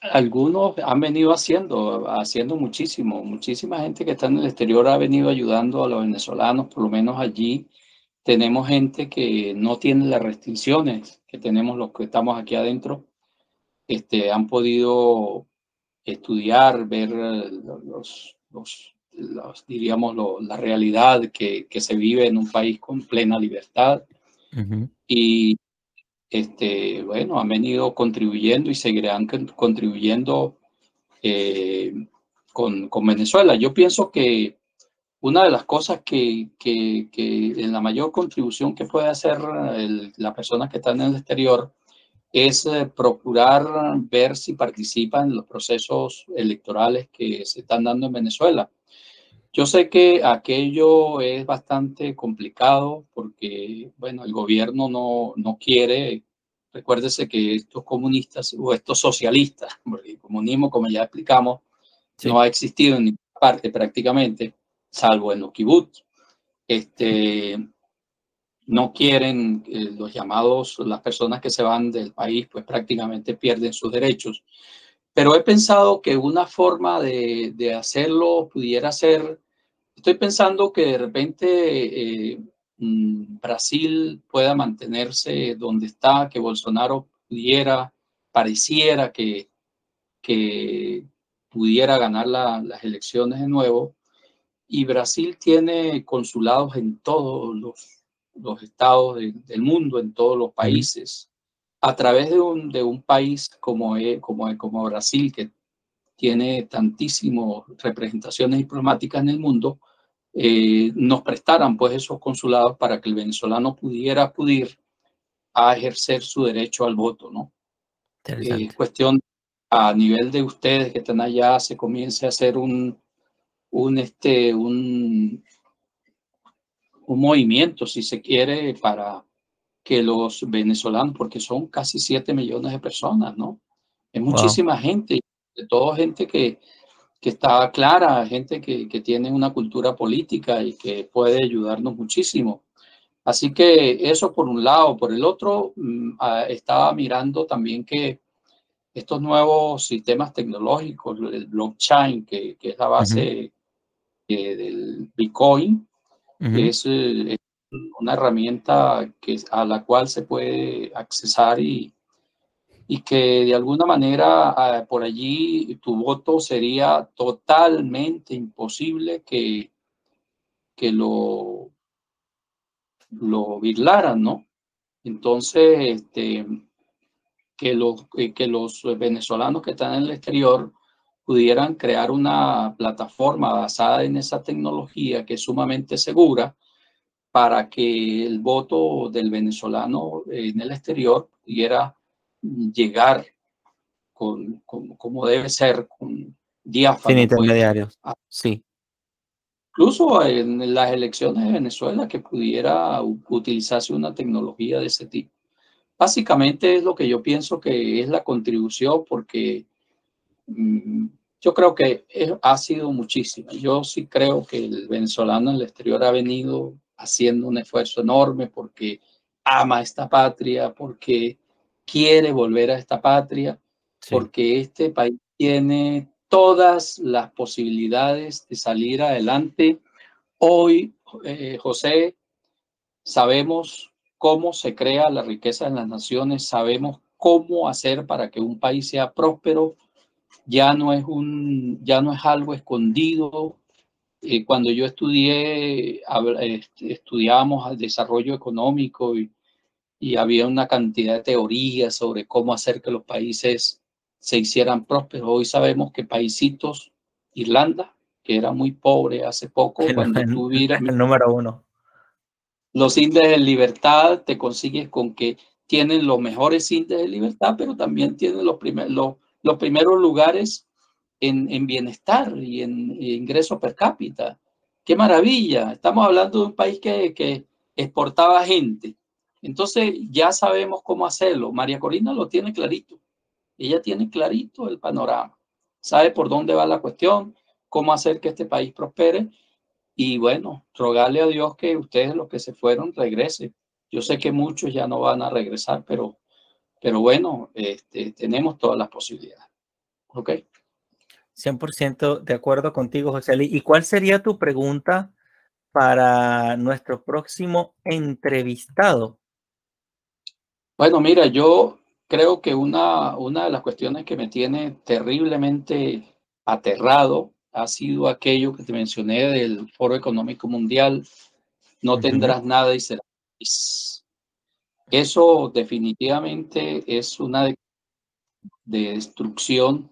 algunos han venido haciendo, haciendo muchísimo. Muchísima gente que está en el exterior ha venido ayudando a los venezolanos, por lo menos allí tenemos gente que no tiene las restricciones que tenemos los que estamos aquí adentro. Este, han podido estudiar, ver eh, los, los, diríamos, la realidad que, que, se vive en un país con plena libertad. Y, este, bueno, han venido contribuyendo y seguirán contribuyendo eh, con, con, Venezuela. Yo pienso que una de las cosas que, que, que en la mayor contribución que puede hacer la persona que está en el exterior es eh, procurar ver si participan en los procesos electorales que se están dando en Venezuela. Yo sé que aquello es bastante complicado porque, bueno, el gobierno no, no quiere, recuérdese que estos comunistas o estos socialistas, porque el comunismo, como ya explicamos, no ha existido en ninguna parte prácticamente, salvo en los kibbutz. Este, no quieren eh, los llamados, las personas que se van del país, pues prácticamente pierden sus derechos. Pero he pensado que una forma de, de hacerlo pudiera ser, estoy pensando que de repente eh, mm, Brasil pueda mantenerse donde está, que Bolsonaro pudiera, pareciera que, que pudiera ganar las elecciones de nuevo. Y Brasil tiene consulados en todos los los estados del mundo, en todos los países, a través de un, de un país como, como, como Brasil, que tiene tantísimas representaciones diplomáticas en el mundo, eh, nos prestaran pues esos consulados para que el venezolano pudiera acudir a ejercer su derecho al voto, ¿no? Es cuestión a nivel de ustedes que están allá se comience a hacer un, un, este, un, un movimiento, si se quiere, para que los venezolanos, porque son casi 7 millones de personas, ¿no? Es muchísima gente, de todo gente que, que está clara, gente que, que, tiene una cultura política y que puede ayudarnos muchísimo. Así que eso por un lado. Por el otro, mm, ah, estaba mirando también que estos nuevos sistemas tecnológicos, el blockchain, que, que es la base eh, del Bitcoin, es, eh, una herramienta que, a la cual se puede accesar y, y que de alguna manera ah, por allí tu voto sería totalmente imposible que, que lo, lo virlaran, ¿no? Entonces, este, que, los, que los venezolanos que están en el exterior pudieran crear una plataforma basada en esa tecnología que es sumamente segura para que el voto del venezolano en el exterior pudiera llegar con, como debe ser, con diáfano. Sin pues, intermediarios, ah. sí. Incluso en las elecciones de Venezuela que pudiera utilizarse una tecnología de ese tipo. Básicamente es lo que yo pienso que es la contribución porque mm, yo creo que ha sido muchísimo. Yo sí creo que el venezolano en el exterior ha venido haciendo un esfuerzo enorme porque ama esta patria, porque quiere volver a esta patria, porque este país tiene todas las posibilidades de salir adelante. Hoy, eh, José, sabemos cómo se crea la riqueza en las naciones, sabemos cómo hacer para que un país sea próspero, ya no es, un, ya no es algo escondido. Eh, cuando yo estudié, este, estudiábamos el desarrollo económico y, y había una cantidad de teorías sobre cómo hacer que los países se hicieran prósperos. Hoy sabemos que paisitos, Irlanda, que era muy pobre hace poco, cuando tú el número uno. Los índices de libertad te consigues con que tienen los mejores índices de libertad, pero también tienen los, primeros, los primeros lugares en, bienestar y en, ingreso per cápita. ¡Qué maravilla! Estamos hablando de un país que, que exportaba gente. Entonces ya sabemos cómo hacerlo. María Corina lo tiene clarito. Ella tiene clarito el panorama. Sabe por dónde va la cuestión, cómo hacer que este país prospere. Y bueno, rogarle a Dios que ustedes los que se fueron regresen. Yo sé que muchos ya no van a regresar, pero pero bueno, este, tenemos todas las posibilidades. ¿Ok? 100% de acuerdo contigo, José Luis. ¿Y cuál sería tu pregunta para nuestro próximo entrevistado? Bueno, mira, yo creo que una, una de las cuestiones que me tiene terriblemente aterrado ha sido aquello que te mencioné del Foro Económico Mundial. No tendrás nada y serás eso definitivamente es una de, destrucción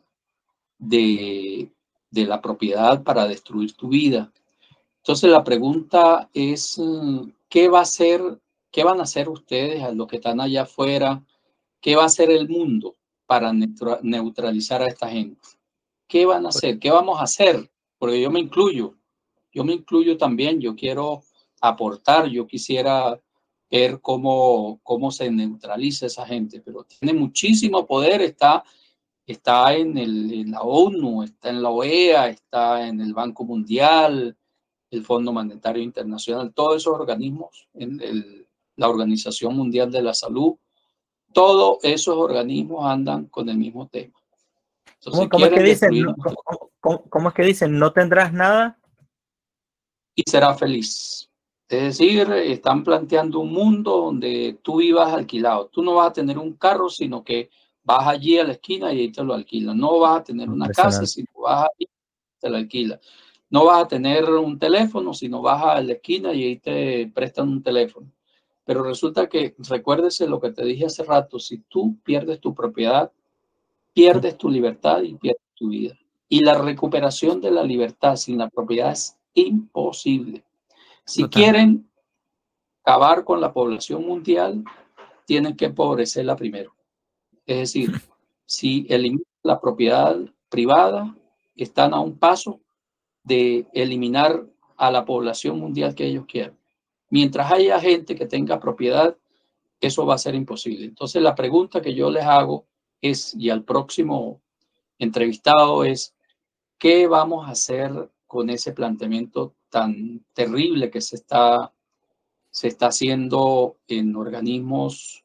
de, la propiedad para destruir tu vida. Entonces la pregunta es, ¿qué va a hacer, qué van a hacer ustedes, a los que están allá afuera? ¿Qué va a hacer el mundo para neutralizar a esta gente? ¿Qué van a hacer? ¿Qué vamos a hacer? Porque yo me incluyo. yo me incluyo también, yo quiero aportar, yo quisiera ver cómo, cómo se neutraliza esa gente, pero tiene muchísimo poder, está, está en, el, en la ONU, está en la OEA, está en el Banco Mundial, el Fondo Monetario Internacional, todos esos organismos, en el, la Organización Mundial de la Salud, todos esos organismos andan con el mismo tema. Entonces, ¿Cómo, es que dicen, no, ¿cómo, es que dicen? ¿No tendrás nada? Y será feliz. Es decir, están planteando un mundo donde tú vivas alquilado. Tú no vas a tener un carro, sino que vas allí a la esquina y ahí te lo alquilan. No vas a tener una casa, sino vas allí y te la alquilan. No vas a tener un teléfono, sino vas a la esquina y ahí te prestan un teléfono. Pero resulta que, recuérdese lo que te dije hace rato, si tú pierdes tu propiedad, pierdes tu libertad y pierdes tu vida. Y la recuperación de la libertad sin la propiedad es imposible. Si quieren acabar con la población mundial, tienen que empobrecerla primero. Es decir, si eliminan la propiedad privada, están a un paso de eliminar a la población mundial que ellos quieran. Mientras haya gente que tenga propiedad, eso va a ser imposible. Entonces la pregunta que yo les hago es, y al próximo entrevistado es, ¿qué vamos a hacer con ese planteamiento tan terrible que se está, se está haciendo en organismos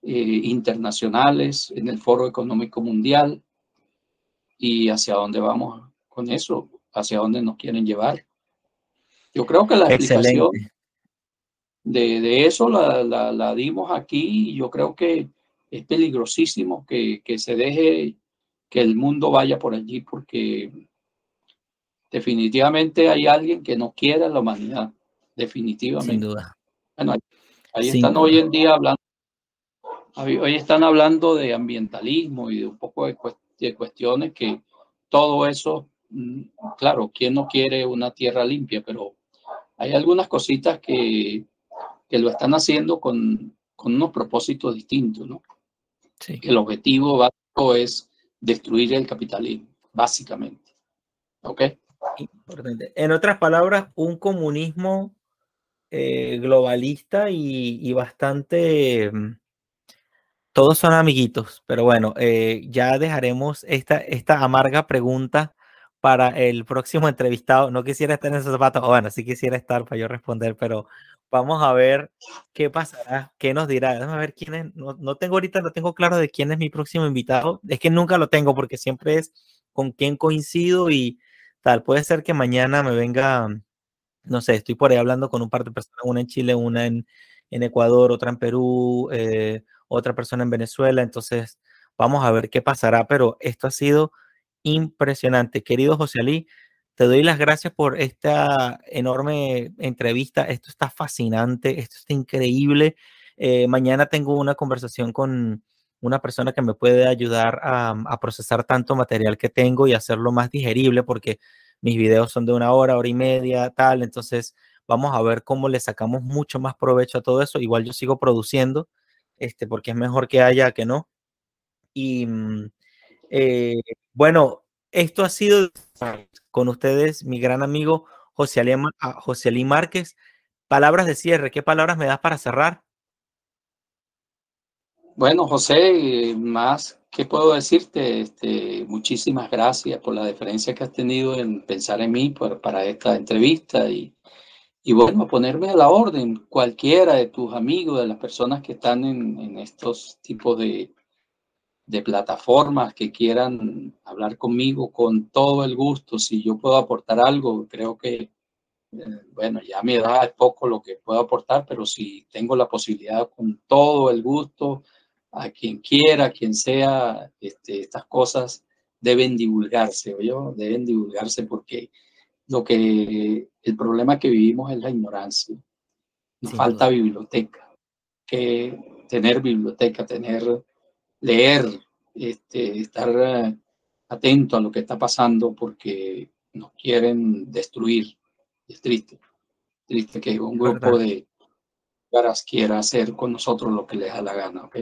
eh, internacionales, en el Foro Económico Mundial? ¿Y hacia dónde vamos con eso? ¿Hacia dónde nos quieren llevar? Yo creo que la explicación de, eso la, la, dimos aquí y yo creo que es peligrosísimo que, que se deje que el mundo vaya por allí porque definitivamente hay alguien que no quiere a la humanidad, definitivamente. Sin duda. Bueno, ahí, están hoy en día hablando, hoy están hablando de ambientalismo y de un poco de, de cuestiones que todo eso, mm, claro, ¿quién no quiere una tierra limpia? Pero hay algunas cositas que que lo están haciendo con, con unos propósitos distintos, ¿no? Sí. El objetivo básico es destruir el capitalismo, básicamente. ¿Ok? Importante. En otras palabras, un comunismo eh, globalista y, y bastante... Mm, todos son amiguitos, pero bueno, eh, ya dejaremos esta, esta amarga pregunta para el próximo entrevistado. No quisiera estar en esos zapatos, bueno, sí quisiera estar para yo responder, pero Vamos a ver qué pasará, qué nos dirá. Déjame ver quién es. No, no, tengo ahorita, no tengo claro de quién es mi próximo invitado. Es que nunca lo tengo porque siempre es con quién coincido y tal. Puede ser que mañana me venga, no sé, estoy por ahí hablando con un par de personas, una en Chile, una en, en Ecuador, otra en Perú, eh, otra persona en Venezuela. Entonces, vamos a ver qué pasará. Pero esto ha sido impresionante. Querido José Ali, te doy las gracias por esta enorme entrevista. Esto está fascinante, esto está increíble. Eh, mañana tengo una conversación con una persona que me puede ayudar a, procesar tanto material que tengo y hacerlo más digerible porque mis videos son de una hora, hora y media, tal. Entonces vamos a ver cómo le sacamos mucho más provecho a todo eso. Igual yo sigo produciendo, este, porque es mejor que haya que no. Y mm, eh, bueno, esto ha sido con ustedes, mi gran amigo José Ali, ah, José Ali Márquez. Palabras de cierre, ¿qué palabras me das para cerrar? Bueno, José, más, ¿qué puedo decirte? Este, muchísimas gracias por la deferencia que has tenido en pensar en mí para esta entrevista y, y bueno, ponerme a la orden, cualquiera de tus amigos, de las personas que están en, en estos tipos de, de plataformas que quieran hablar conmigo con todo el gusto. Si yo puedo aportar algo, creo que, eh, bueno, ya mi edad es poco lo que puedo aportar, pero si tengo la posibilidad con todo el gusto, a quien quiera, a quien sea, este, estas cosas deben divulgarse, yo deben divulgarse porque lo que el problema que vivimos es la ignorancia. Nos falta biblioteca, que tener biblioteca, tener leer, este, estar eh, atento a lo que está pasando porque nos quieren destruir. Es triste, triste que un grupo de caras quiera hacer con nosotros lo que les da la gana, ¿ok?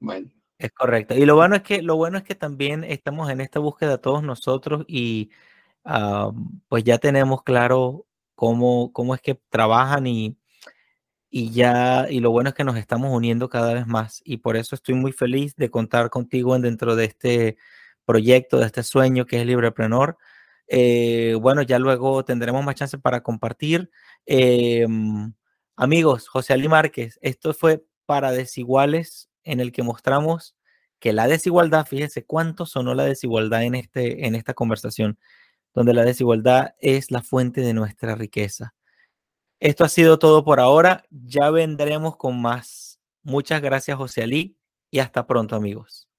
Bueno. Es correcto. Y lo bueno es que, lo bueno es que también estamos en esta búsqueda todos nosotros y pues ya tenemos claro cómo, cómo es que trabajan y, y ya, y lo bueno es que nos estamos uniendo cada vez más y por eso estoy muy feliz de contar contigo dentro de este proyecto, de este sueño que es Libreprenor. Eh, bueno, ya luego tendremos más chance para compartir. Eh, amigos, José Ali Márquez, esto fue para desiguales en el que mostramos que la desigualdad, fíjese cuánto sonó la desigualdad en, este, en esta conversación, donde la desigualdad es la fuente de nuestra riqueza. Esto ha sido todo por ahora. Ya vendremos con más. Muchas gracias, José Ali, y hasta pronto, amigos.